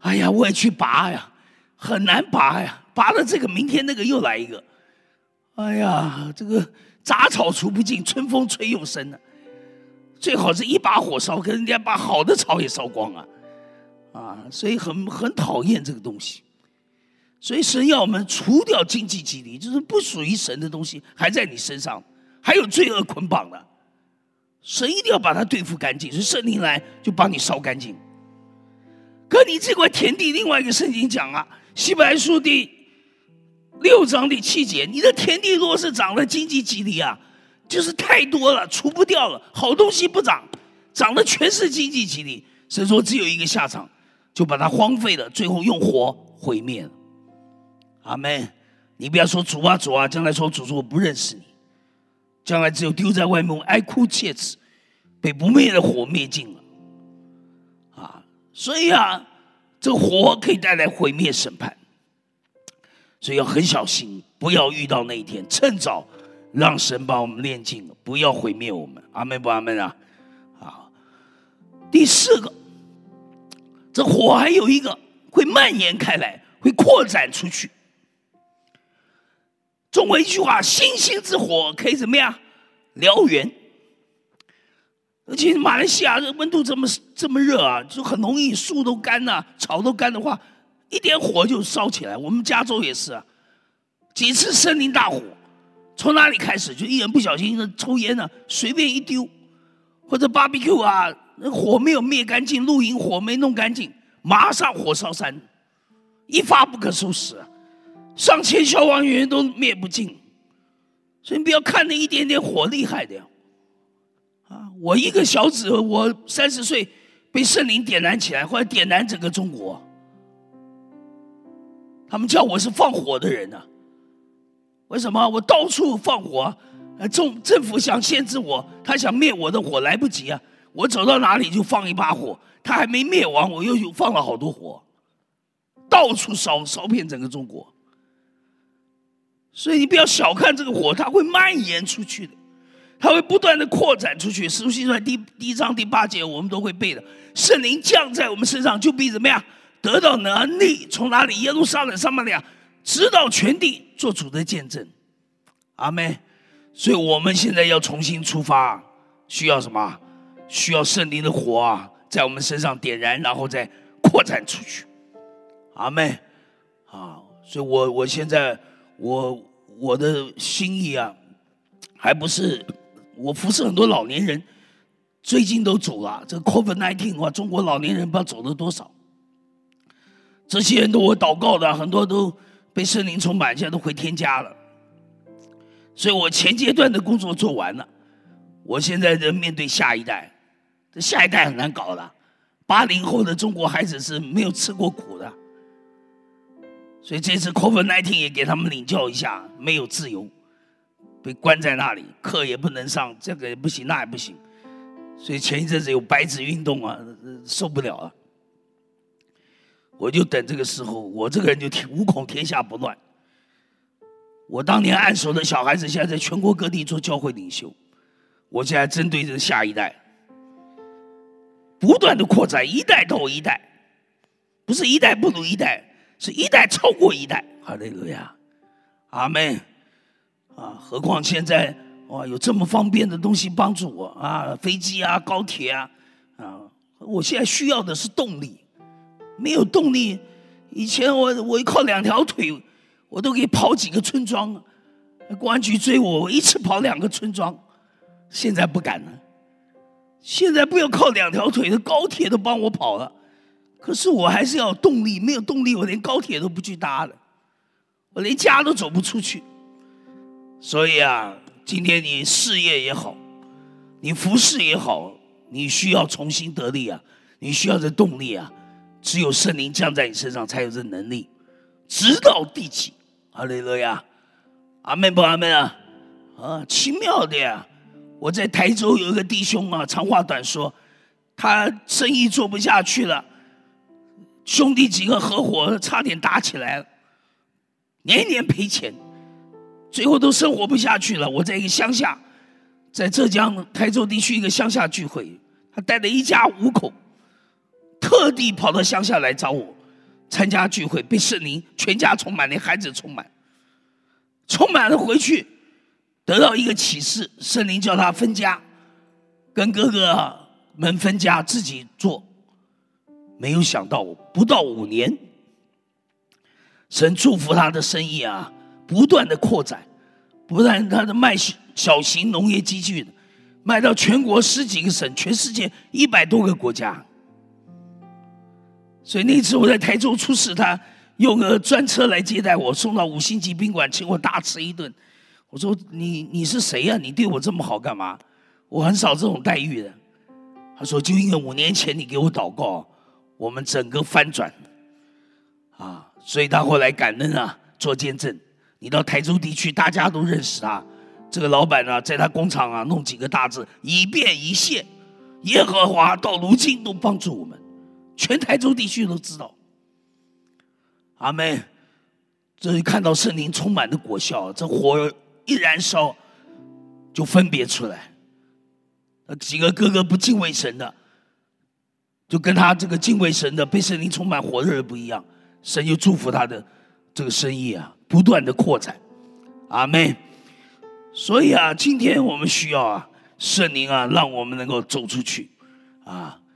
哎呀，我也去拔呀，很难拔呀，拔了这个，明天那个又来一个。哎呀，这个杂草除不尽，春风吹又生呢。最好是一把火烧，跟人家把好的草也烧光啊！啊，所以很很讨厌这个东西。所以神要我们除掉经济基地，就是不属于神的东西还在你身上，还有罪恶捆绑的，神一定要把它对付干净。所以圣灵来就把你烧干净。可你这块田地，另外一个圣经讲啊，希伯来书第六章第七节，你的田地若是长了荆棘棘藜啊，就是太多了，除不掉了，好东西不长，长的全是荆棘棘藜。所以说只有一个下场，就把它荒废了，最后用火毁灭了。阿门。你不要说主啊主啊，将来说主说我不认识你，将来只有丢在外面哀哭切齿，被不灭的火灭尽了。啊，所以啊，这火可以带来毁灭审判，所以要很小心，不要遇到那一天，趁早让神把我们炼尽，不要毁灭我们。阿门不阿门啊？好，第四个，这火还有一个会蔓延开来，会扩展出去。中国一句话：“星星之火可以怎么样燎原？”而且马来西亚这温度这么这么热啊，就很容易树都干了，草都干的话，一点火就烧起来。我们加州也是啊，几次森林大火，从哪里开始？就一人不小心抽烟呢，随便一丢，或者 barbecue 啊，那火没有灭干净，露营火没弄干净，马上火烧山，一发不可收拾。上千消防员都灭不尽，所以你不要看那一点点火厉害的呀！啊，我一个小子，我三十岁被圣灵点燃起来，或者点燃整个中国，他们叫我是放火的人呢。为什么？我到处放火，政政府想限制我，他想灭我的火来不及啊！我走到哪里就放一把火，他还没灭完，我又放了好多火，到处烧，烧遍整个中国。所以你不要小看这个火，它会蔓延出去的，它会不断的扩展出去。使徒行传第第一章第八节我们都会背的，圣灵降在我们身上，就必怎么样得到能力？从哪里？耶路撒冷、撒玛利亚，直到全地做主的见证。阿门。所以我们现在要重新出发，需要什么？需要圣灵的火啊，在我们身上点燃，然后再扩展出去。阿门。啊，所以我我现在我。我的心意啊，还不是我服侍很多老年人，最近都走了。这 COVID nineteen 啊，中国老年人不知道走了多少。这些人都我祷告的，很多都被圣灵充满，现在都回天家了。所以我前阶段的工作做完了，我现在在面对下一代，这下一代很难搞的。八零后的中国孩子是没有吃过苦的。所以这次 COVID nineteen 也给他们领教一下，没有自由，被关在那里，课也不能上，这个也不行，那也不行。所以前一阵子有白纸运动啊，受不了了。我就等这个时候，我这个人就天无恐天下不乱。我当年按手的小孩子，现在在全国各地做教会领袖。我现在针对着下一代，不断的扩展，一代到一代，不是一代不如一代。是一代超过一代，哈利路亚，阿门，啊！何况现在哇，有这么方便的东西帮助我啊，飞机啊，高铁啊，啊！我现在需要的是动力，没有动力，以前我我靠两条腿，我都可以跑几个村庄，公安局追我，我一次跑两个村庄，现在不敢了，现在不要靠两条腿的高铁都帮我跑了。可是我还是要动力，没有动力，我连高铁都不去搭了，我连家都走不出去。所以啊，今天你事业也好，你服饰也好，你需要重新得力啊，你需要这动力啊，只有圣灵降在你身上才有这能力，直到地极。阿雷路亚，阿门不阿门啊？啊，奇妙的呀！我在台州有一个弟兄啊，长话短说，他生意做不下去了。兄弟几个合伙，差点打起来了，年年赔钱，最后都生活不下去了。我在一个乡下，在浙江台州地区一个乡下聚会，他带着一家五口，特地跑到乡下来找我参加聚会，被圣灵全家充满，连孩子充满，充满了回去，得到一个启示，圣灵叫他分家，跟哥哥们分家，自己做。没有想到，不到五年，神祝福他的生意啊，不断的扩展，不但他的卖小型农业机具，卖到全国十几个省，全世界一百多个国家。所以那次我在台州出事，他用个专车来接待我，送到五星级宾馆，请我大吃一顿。我说你你是谁呀？你对我这么好干嘛？我很少这种待遇的。他说就因为五年前你给我祷告，我们整个翻转，啊，所以他后来感恩啊，做见证。你到台州地区，大家都认识他。这个老板呢，在他工厂啊，弄几个大字“以便一切”，耶和华到如今都帮助我们，全台州地区都知道。阿门。这一看到圣灵充满的果效，这火一燃烧，就分别出来。那几个哥哥不敬畏神的，就跟他这个敬畏神的、被圣灵充满火热的不一样。神就祝福他的这个生意啊，不断的扩展。阿门。所以啊，今天我们需要啊，圣灵啊，让我们能够走出去。啊，《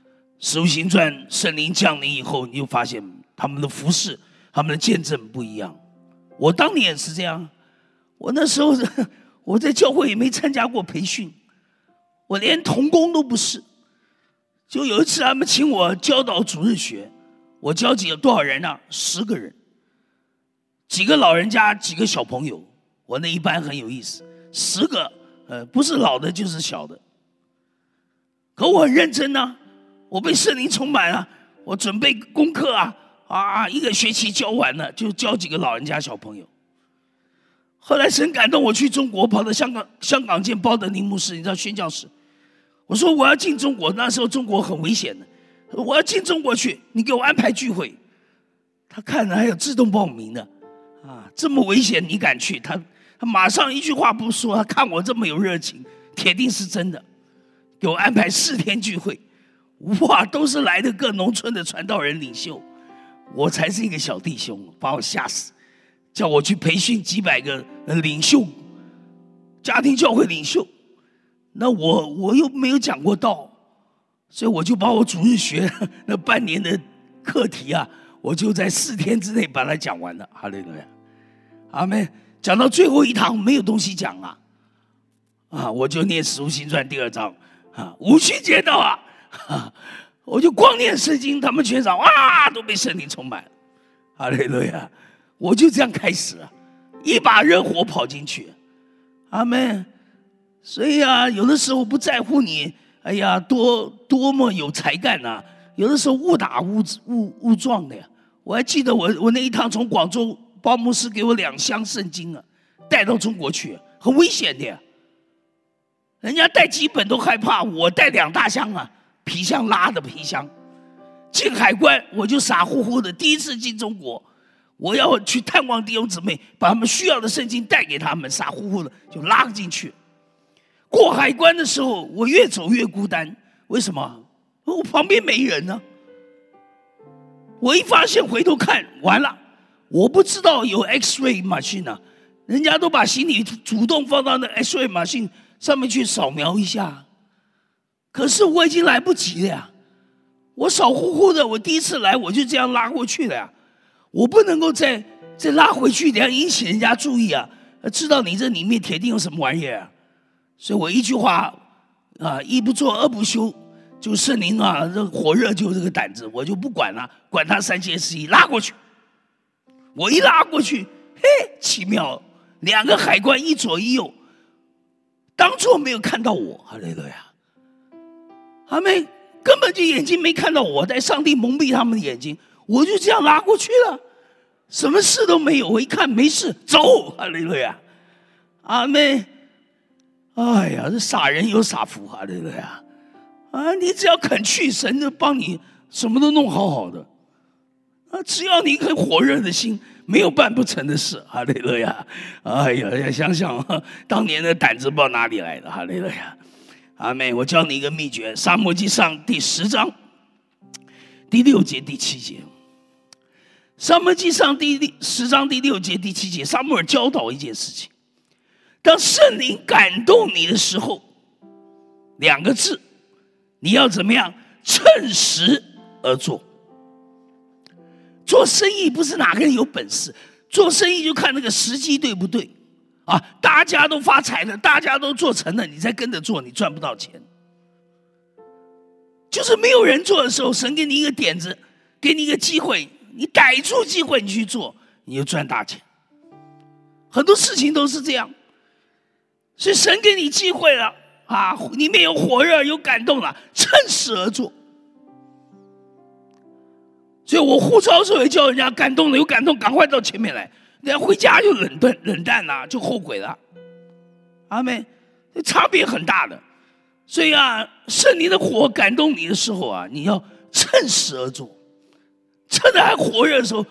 使徒行传》圣灵降临以后，你就发现他们的服饰、他们的见证不一样。我当年也是这样，我那时候 我在教会也没参加过培训，我连童工都不是。就有一次他们请我教导主日学，我教几个多少人呢？十个人，几个老人家，几个小朋友。我那一班很有意思。十个，呃，不是老的，就是小的。可我很认真呢，我被圣灵充满了，我准备功课啊，啊，一个学期教完了，就教几个老人家小朋友。后来神感动我去中国，跑到香港，香港见包德宁牧师，你知道宣教士。我说我要进中国，那时候中国很危险的，我要进中国去，你给我安排聚会。他看着还有自动报名的，啊，这么危险你敢去？他他。马上一句话不说，他看我这么有热情，铁定是真的。给我安排四天聚会，哇，都是来的各农村的传道人领袖，我才是一个小弟兄，把我吓死。叫我去培训几百个领袖，家庭教会领袖。那我我又没有讲过道，所以我就把我主日学 那半年的课题啊，我就在四天之内把它讲完了。哈利路亚，阿门。讲到最后一堂没有东西讲啊，啊，我就念《使徒行传》第二章啊，五旬节到啊，我就光念圣经，他们全场哇都被圣灵充满，阿雷路亚，我就这样开始，一把热火跑进去，阿门。所以啊，有的时候不在乎你，哎呀，多多么有才干呐，有的时候误打误误误撞的呀。我还记得我我那一趟从广州。包牧师给我两箱圣经啊，带到中国去，很危险的。人家带几本都害怕，我带两大箱啊，皮箱拉的皮箱。进海关我就傻乎乎的，第一次进中国，我要去探望弟兄姊妹，把他们需要的圣经带给他们，傻乎乎的就拉进去。过海关的时候，我越走越孤单，为什么？我旁边没人呢。我一发现回头看，完了。我不知道有 X-ray machine 啊，人家都把行李主动放到那 X-ray machine 上面去扫描一下，可是我已经来不及了呀！我傻乎乎的，我第一次来我就这样拉过去了呀，我不能够再再拉回去，这样引起人家注意啊，知道你这里面铁定有什么玩意儿，所以我一句话啊，一不做二不休，就圣灵啊，这火热就这个胆子，我就不管了，管他三七二十一，拉过去。我一拉过去，嘿，奇妙！两个海关一左一右，当初没有看到我，哈利路亚！阿妹根本就眼睛没看到我，在上帝蒙蔽他们的眼睛，我就这样拉过去了，什么事都没有。我一看没事，走，哈利路亚！阿妹，哎呀，这傻人有傻福，哈利路亚！啊，你只要肯去，神就帮你什么都弄好好的。啊，只要你很火热的心，没有办不成的事。哈利路亚！哎呀，想想当年的胆子不知道哪里来的。哈利路亚！阿妹，我教你一个秘诀，《沙漠记上》第十章第六节、第七节，《沙漠记上》第十章第六节、第七节，沙漠尔教导一件事情：当圣灵感动你的时候，两个字，你要怎么样？趁时而做。做生意不是哪个人有本事，做生意就看那个时机对不对啊！大家都发财了，大家都做成了，你再跟着做，你赚不到钱。就是没有人做的时候，神给你一个点子，给你一个机会，你逮住机会你去做，你就赚大钱。很多事情都是这样，是神给你机会了啊，里面有火热，有感动了，趁势而做。所以我呼召的时候也叫人家感动了，有感动赶快到前面来，连回家就冷淡冷淡了，就后悔了。阿妹，差别很大的。所以啊，圣灵的火感动你的时候啊，你要趁势而做，趁着还火热的时候，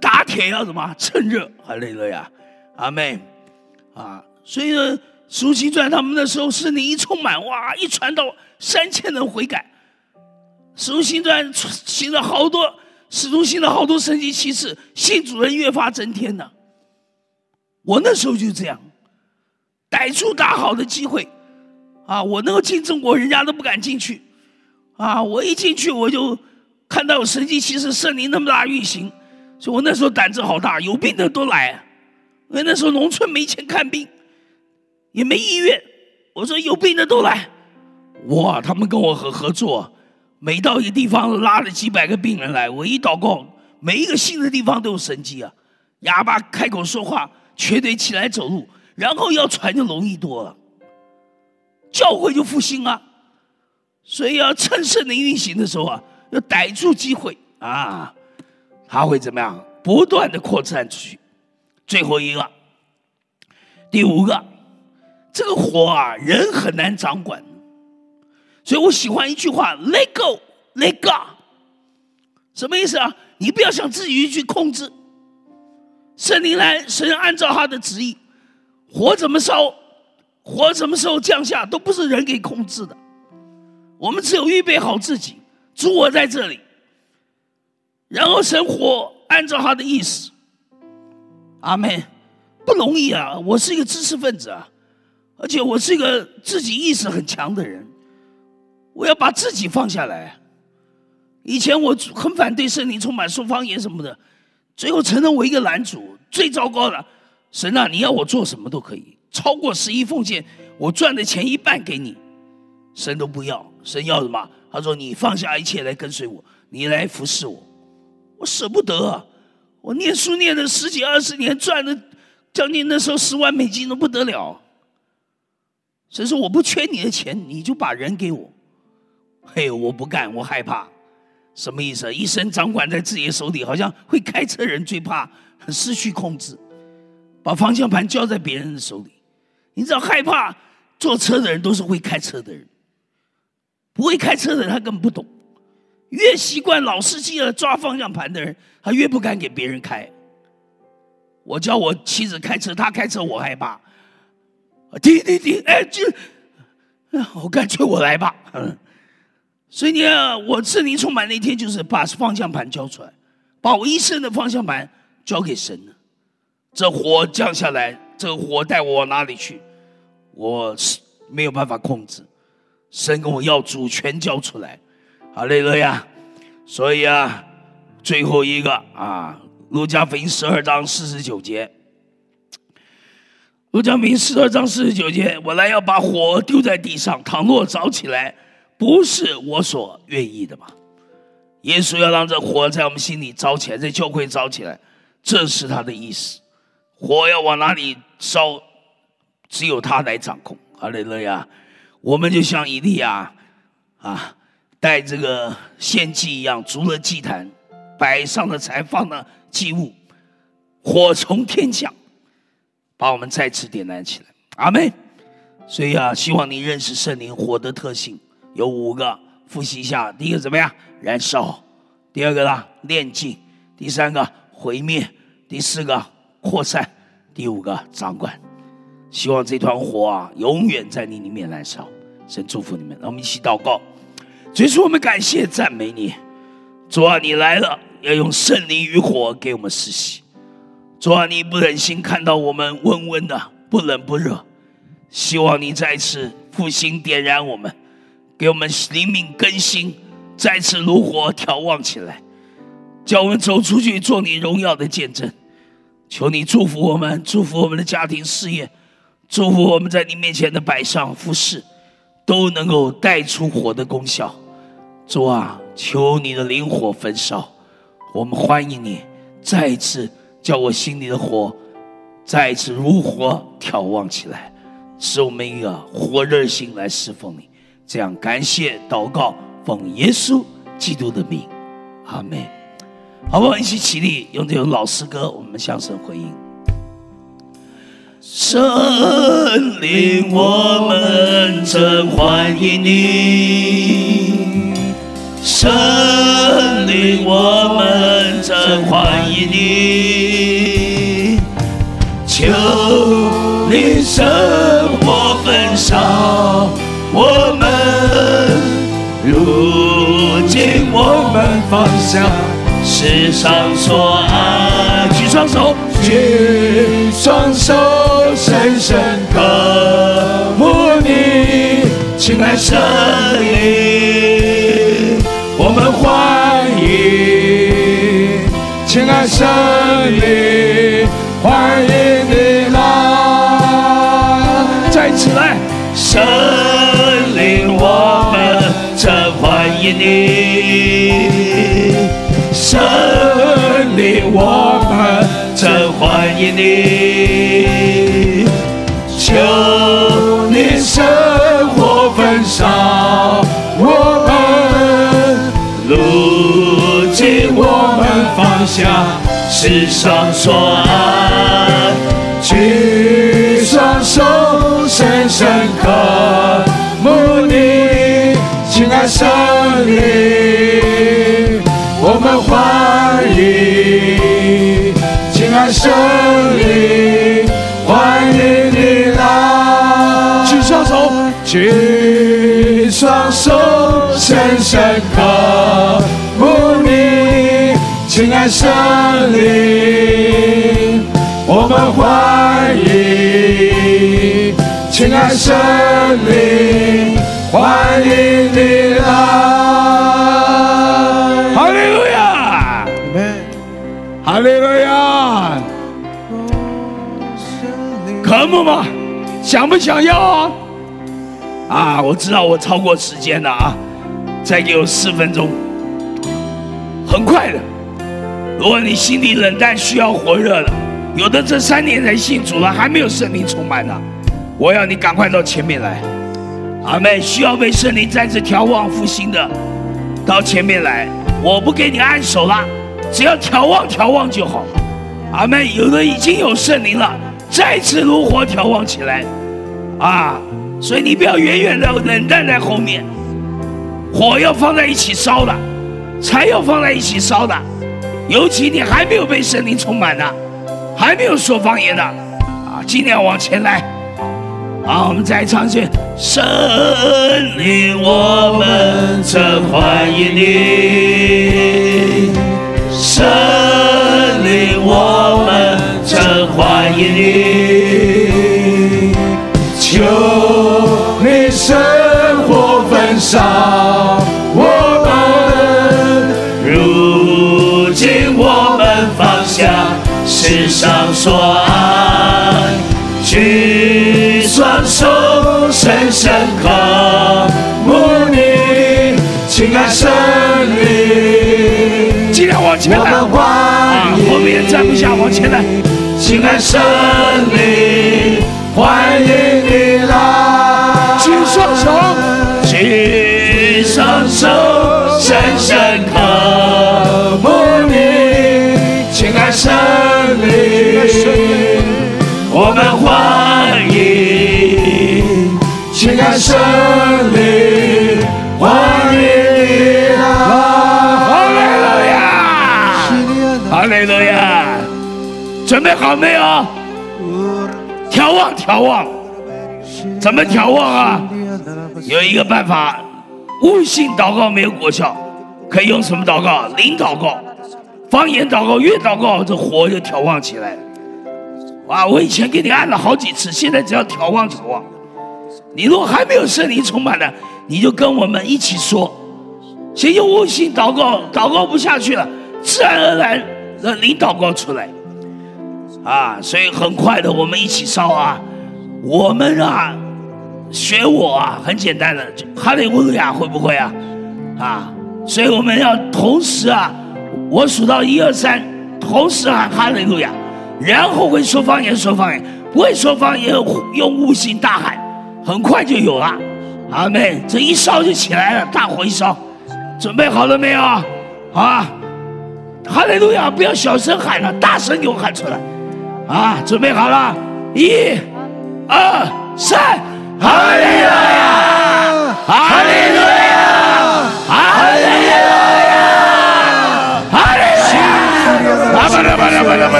打铁要什么？趁热，还累了呀。阿妹，啊，所以呢，书记传他们那时候圣灵一充满，哇，一传到三千人悔改，书记传行了好多。始终信了好多神奇奇事，信主人越发增添呢。我那时候就这样，逮住大好的机会，啊，我能够进中国，人家都不敢进去，啊，我一进去我就看到神奇奇事，圣灵那么大运行，所以我那时候胆子好大，有病的都来，因为那时候农村没钱看病，也没医院，我说有病的都来，哇，他们跟我合合作。每到一个地方，拉了几百个病人来，我一祷告，每一个新的地方都有神迹啊！哑巴开口说话，瘸腿起来走路，然后要传就容易多了，教会就复兴啊！所以要趁圣灵运行的时候啊，要逮住机会啊，他会怎么样？不断的扩散出去。最后一个，第五个，这个火啊，人很难掌管。所以我喜欢一句话：“Let go, let go。”什么意思啊？你不要想自己去控制。圣灵来，神按照他的旨意，火怎么烧，火什么时候降下，都不是人给控制的。我们只有预备好自己，主我在这里，然后神火按照他的意思。阿门，不容易啊！我是一个知识分子啊，而且我是一个自己意识很强的人。我要把自己放下来。以前我很反对圣灵充满说方言什么的，最后承认我一个男主最糟糕的。神啊，你要我做什么都可以，超过十一奉献，我赚的钱一半给你，神都不要。神要什么？他说你放下一切来跟随我，你来服侍我。我舍不得！我念书念了十几二十年，赚了将近那时候十万美金都不得了。神说我不缺你的钱，你就把人给我。嘿，我不干，我害怕，什么意思？一生掌管在自己手里，好像会开车人最怕失去控制，把方向盘交在别人的手里。你知道，害怕坐车的人都是会开车的人，不会开车的人他根本不懂。越习惯老司机了抓方向盘的人，他越不敢给别人开。我叫我妻子开车，她开车我害怕，停停停，哎，就，我干脆我来吧。嗯所以你看，我圣灵充满那天，就是把方向盘交出来，把我一生的方向盘交给神了。这火降下来，这个火带我往哪里去，我是没有办法控制。神跟我要主权交出来，好嘞，了呀。所以啊，最后一个啊，路加福音十二章四十九节，路加福音十二章四十九节，我来要把火丢在地上，倘若着起来。不是我所愿意的吗？耶稣要让这火在我们心里着起来，这教会着起来，这是他的意思。火要往哪里烧，只有他来掌控。阿雷路亚，我们就像以利亚啊，带这个献祭一样，足了祭坛，摆上了柴，放了祭物，火从天降，把我们再次点燃起来。阿门。所以啊，希望你认识圣灵火的特性。有五个，复习一下：第一个怎么样？燃烧；第二个呢？炼净；第三个毁灭；第四个扩散；第五个掌管。希望这团火啊，永远在你里面燃烧。神祝福你们，让我们一起祷告。最初我们感谢赞美你，主啊，你来了，要用圣灵与火给我们施洗。主啊，你不忍心看到我们温温的，不冷不热，希望你再次复兴点燃我们。给我们灵敏更新，再次如火眺望起来，叫我们走出去做你荣耀的见证。求你祝福我们，祝福我们的家庭事业，祝福我们在你面前的摆上服饰，都能够带出火的功效。主啊，求你的灵火焚烧，我们欢迎你再一次叫我心里的火再一次如火眺望起来，使我们一个火热心来侍奉你。这样感谢祷告，奉耶稣基督的名，阿门。好不好？一起起立，用这首老诗歌，我们向神回应。神灵，我们真欢迎你。神灵，我们真欢迎你。求你生如今我们放下。世上所爱，举双手，举双手，深深渴慕你，亲爱神灵，我们欢迎，亲爱神灵，欢迎你来，再次来，神你。神灵，我们真欢迎你，求你生活焚烧我们，如今我们放下世上所爱，举双手深深渴慕你，亲爱神灵。我们欢迎，亲爱圣灵，欢迎你来。举双手，举双手，深深渴慕你，亲爱圣灵。我们欢迎，亲爱圣灵，欢迎你来。渴慕吗？想不想要啊？啊，我知道我超过时间了啊，再给我四分钟，很快的。如果你心里冷淡，需要火热的，有的这三年才信主了，还没有圣灵充满呢，我要你赶快到前面来。阿妹需要被圣灵再次调望复兴的，到前面来，我不给你按手了。只要调望调望就好，阿妹，有的已经有圣灵了，再次炉火调望起来，啊！所以你不要远远的冷淡在后面，火要放在一起烧的，柴要放在一起烧的，尤其你还没有被圣灵充满的，还没有说方言的，啊，尽量往前来，好，我们再唱一遍：圣灵，我们真欢迎你。神灵，我们欢迎你，求你生活焚烧我们。如今我们放下世上所爱，举双手深深渴慕你，亲爱神灵。尽量往前来啊！后面站不下，往前来。亲爱神灵，欢迎你来。举双手，举双手，深深渴慕你。亲爱神灵，我们欢迎。亲爱神灵，准备好没有？调望，调望，怎么调望啊？有一个办法，悟性祷告没有果效，可以用什么祷告？灵祷告、方言祷告、越祷告，这火就调望起来。哇！我以前给你按了好几次，现在只要调望调望。你如果还没有圣灵充满的，你就跟我们一起说，先用悟性祷告，祷告不下去了，自然而然。让灵祷告出来，啊，所以很快的，我们一起烧啊，我们啊，学我啊，很简单的，哈利路亚会不会啊？啊，所以我们要同时啊，我数到一二三，同时喊哈利路亚，然后会说方言说方言，不会说方言用悟性大喊，很快就有了。阿妹，这一烧就起来了，大火一烧，准备好了没有？啊，哈利路亚！不要小声喊了，大声给我喊出来。啊，准备好了，一、二、三，哈利路亚，哈利路亚。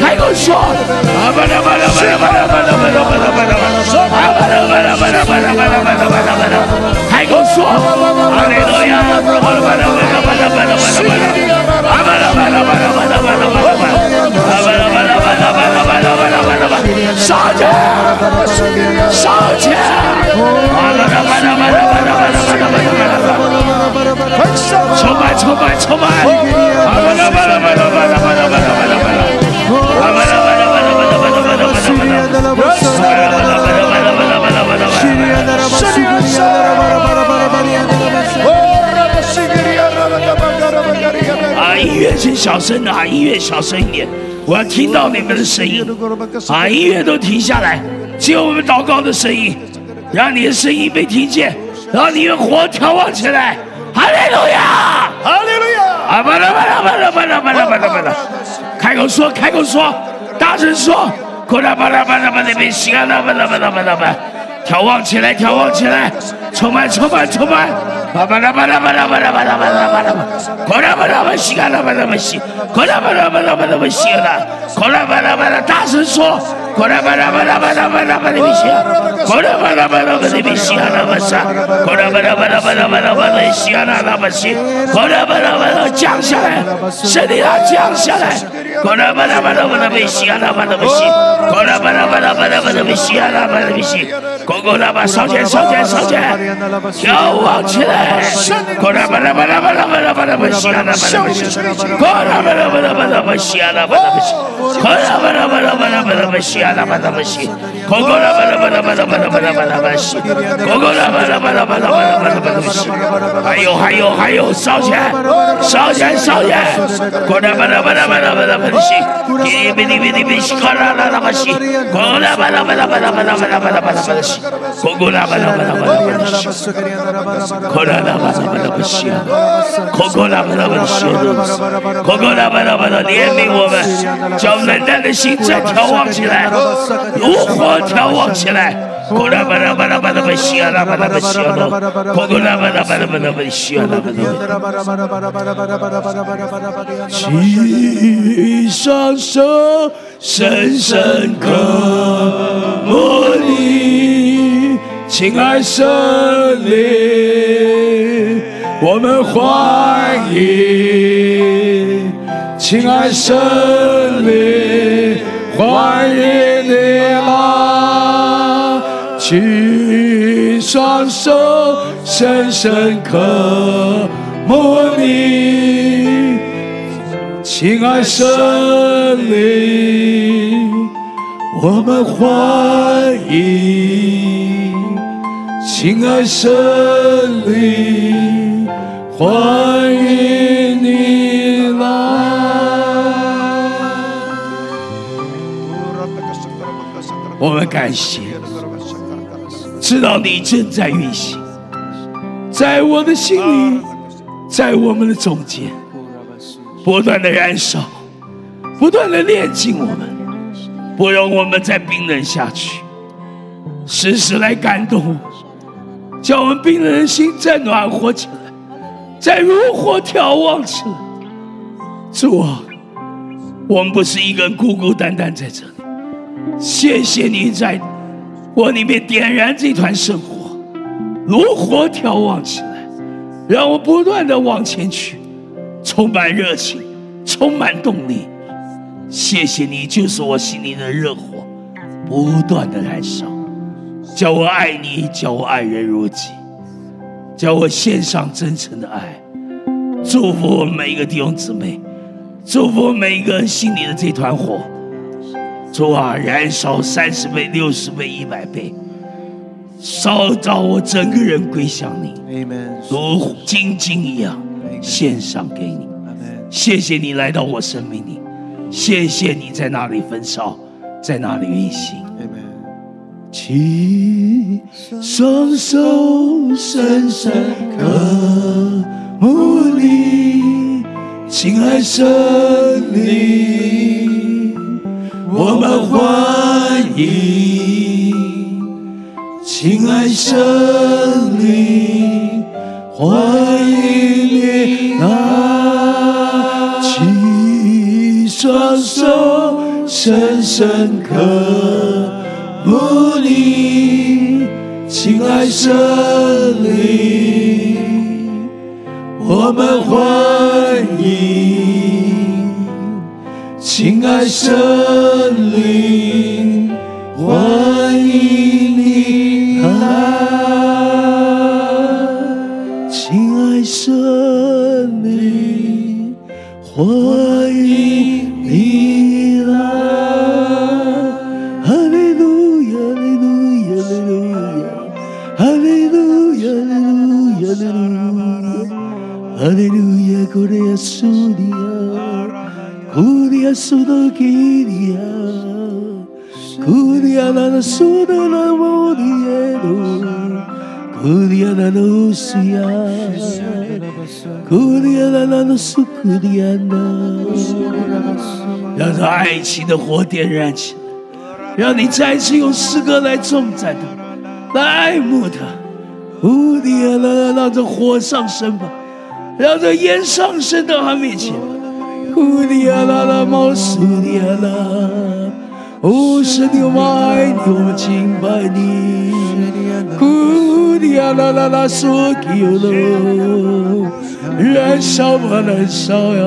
开口说，阿巴拉巴拉巴拉巴拉巴拉巴拉巴拉巴拉，说阿巴拉巴拉巴拉巴拉巴拉巴拉巴拉巴拉，开口说，阿利路亚，阿巴拉巴拉巴拉巴拉巴拉巴拉，阿巴拉巴拉巴拉巴拉巴拉巴拉。上去，上去！充满，充满，充满！啊，音乐请小声啊，音乐小声一点。我要听到你们的声音，啊！音乐都停下来，只有我们祷告的声音，让你的声音被听见，让你的火眺望起来。哈利路亚，哈利路亚！啊，巴拉巴拉巴拉巴拉巴拉巴拉巴拉，开口说，开口说，大声说，巴拉巴拉巴拉巴拉，别西啊，巴拉巴拉巴拉巴拉巴拉，眺望起来，眺望起来，充满，充满，充满。巴拉巴拉巴拉巴拉巴拉巴拉巴拉，巴拉巴拉巴西啊，巴拉巴拉巴西，巴拉巴拉巴拉巴拉巴西啊，巴拉巴拉巴拉大声说，巴拉巴拉巴拉巴拉巴拉巴拉巴西，巴拉巴拉巴拉巴拉巴西啊，那巴萨，巴拉巴拉巴拉巴拉巴拉巴拉西啊，那巴西，巴拉巴拉巴拉降下来，圣灵啊降下来，过来，过来，过来，过来，别吸啊，过来，别吸！过来，过来，过来，过来，过来，别吸啊，过来，别吸！哥哥，来吧，烧钱，烧钱，烧钱！要忘起来！过来，过来，过来，过来，过来，过来，别吸啊，过来，别吸！过来，过来，过来，过来，过来，别吸啊，过来，别吸！过来，过来，过来，过来，过来，过来，别吸！过来，过来，过来，过来，过来，过来，别吸！还有，还有，还有，烧钱，烧钱，烧钱！过来，过来，过来，过来，过来。连绵，我们将能量的心跳眺望起来，炉火眺望起来。古拉巴拉巴拉巴拉西亚，巴拉西亚，古拉巴拉巴拉巴拉巴拉西亚，巴拉西亚。举起双手，深深渴慕你，亲爱森林，我们欢迎，亲爱森林，欢迎你啊！举双手，深深刻慕你，亲爱神灵，我们欢迎，亲爱神灵。欢迎你来。我们感谢，知道你正在运行，在我的心里，在我们的中间，不断的燃烧，不断的炼净我们，不容我们再冰冷下去，时时来感动，叫我们冰冷的心再暖和起来。再如火眺望起来，主啊，我们不是一个人孤孤单单在这里。谢谢你在我里面点燃这团圣火，如火眺望起来，让我不断的往前去，充满热情，充满动力。谢谢你，就是我心里的热火，不断的燃烧，叫我爱你，叫我爱人如己。叫我献上真诚的爱，祝福我们每一个弟兄姊妹，祝福每一个人心里的这团火，主啊，燃烧三十倍、六十倍、一百倍，烧到我整个人归向你，如金金一样献上给你。谢谢你来到我生命里，谢谢你在那里焚烧，在那里运行。请双手深深刻慕你，亲爱圣灵，我们欢迎，亲爱圣灵，欢迎你拿！起双手深深刻。母你，亲爱圣灵，我们欢迎，亲爱圣灵，欢迎你来，亲爱圣灵，欢迎你来，哈利路亚，哈利路亚，哈利路亚，哈利路亚，哈利路亚，哈利路亚。Aleluya, Gloria Sudia, Gloria Sudokiria, Gloria la Suda la Modiero, Gloria la Lucia, Gloria la la Sucuriana，让这爱情的火点燃起来，让你再次用诗歌来重赞他，来爱慕他。乌迪亚拉，让这火上升吧。让这烟上升到他面前。呼利亚拉拉毛苏利亚拉，哦，神的我爱你，我敬拜你。呼利亚拉拉拉索基尤罗，燃烧吧，燃烧呀，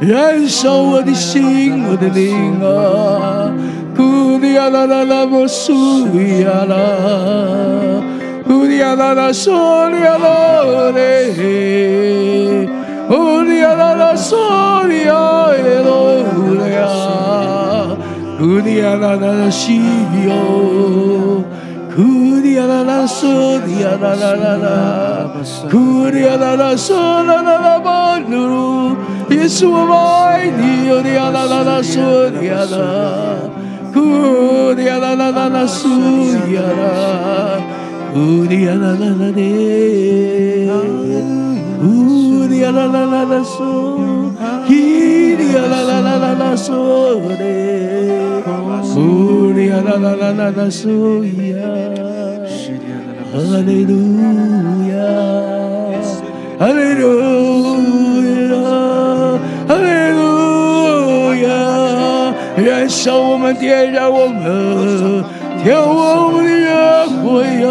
燃烧我的心，我的灵啊。呼利亚拉拉拉毛苏利亚拉。Uria la la soria lo re Uria la Uniana soria edo hulea Uniana na shibio Uniana na soria na na na na Uniana na sora na na banuru Yesu mai ni uniana na na soria na Uniana na na na soria na Uniana na na na 耶啦啦啦啦啦嗦，耶啦啦啦啦啦嗦嘞，嗦耶啦啦啦啦啦嗦耶，哈利路亚，哈利路亚，哈利路亚，燃烧我们，点燃我们，跳我们的热舞呀，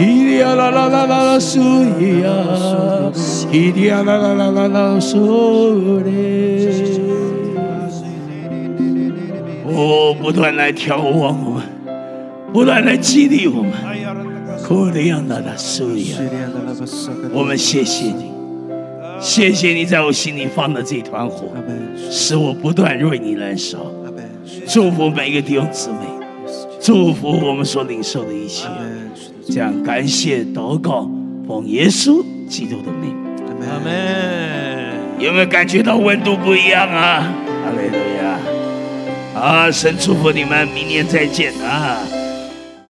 耶啦啦啦啦啦嗦耶。伊呀啦啦啦啦啦苏嘞。哦，不断来眺望我们，不断来激励我们。可的呀啦啦苏呀，我们谢谢你，谢谢你在我心里放的这团火，使我不断为你燃烧。祝福每一个弟兄姊妹，祝福我们所领受的一切。这样感谢祷告，奉耶稣基督的名。阿门。有没有感觉到温度不一样啊？阿雷路亚！啊，神祝福你们，明年再见啊！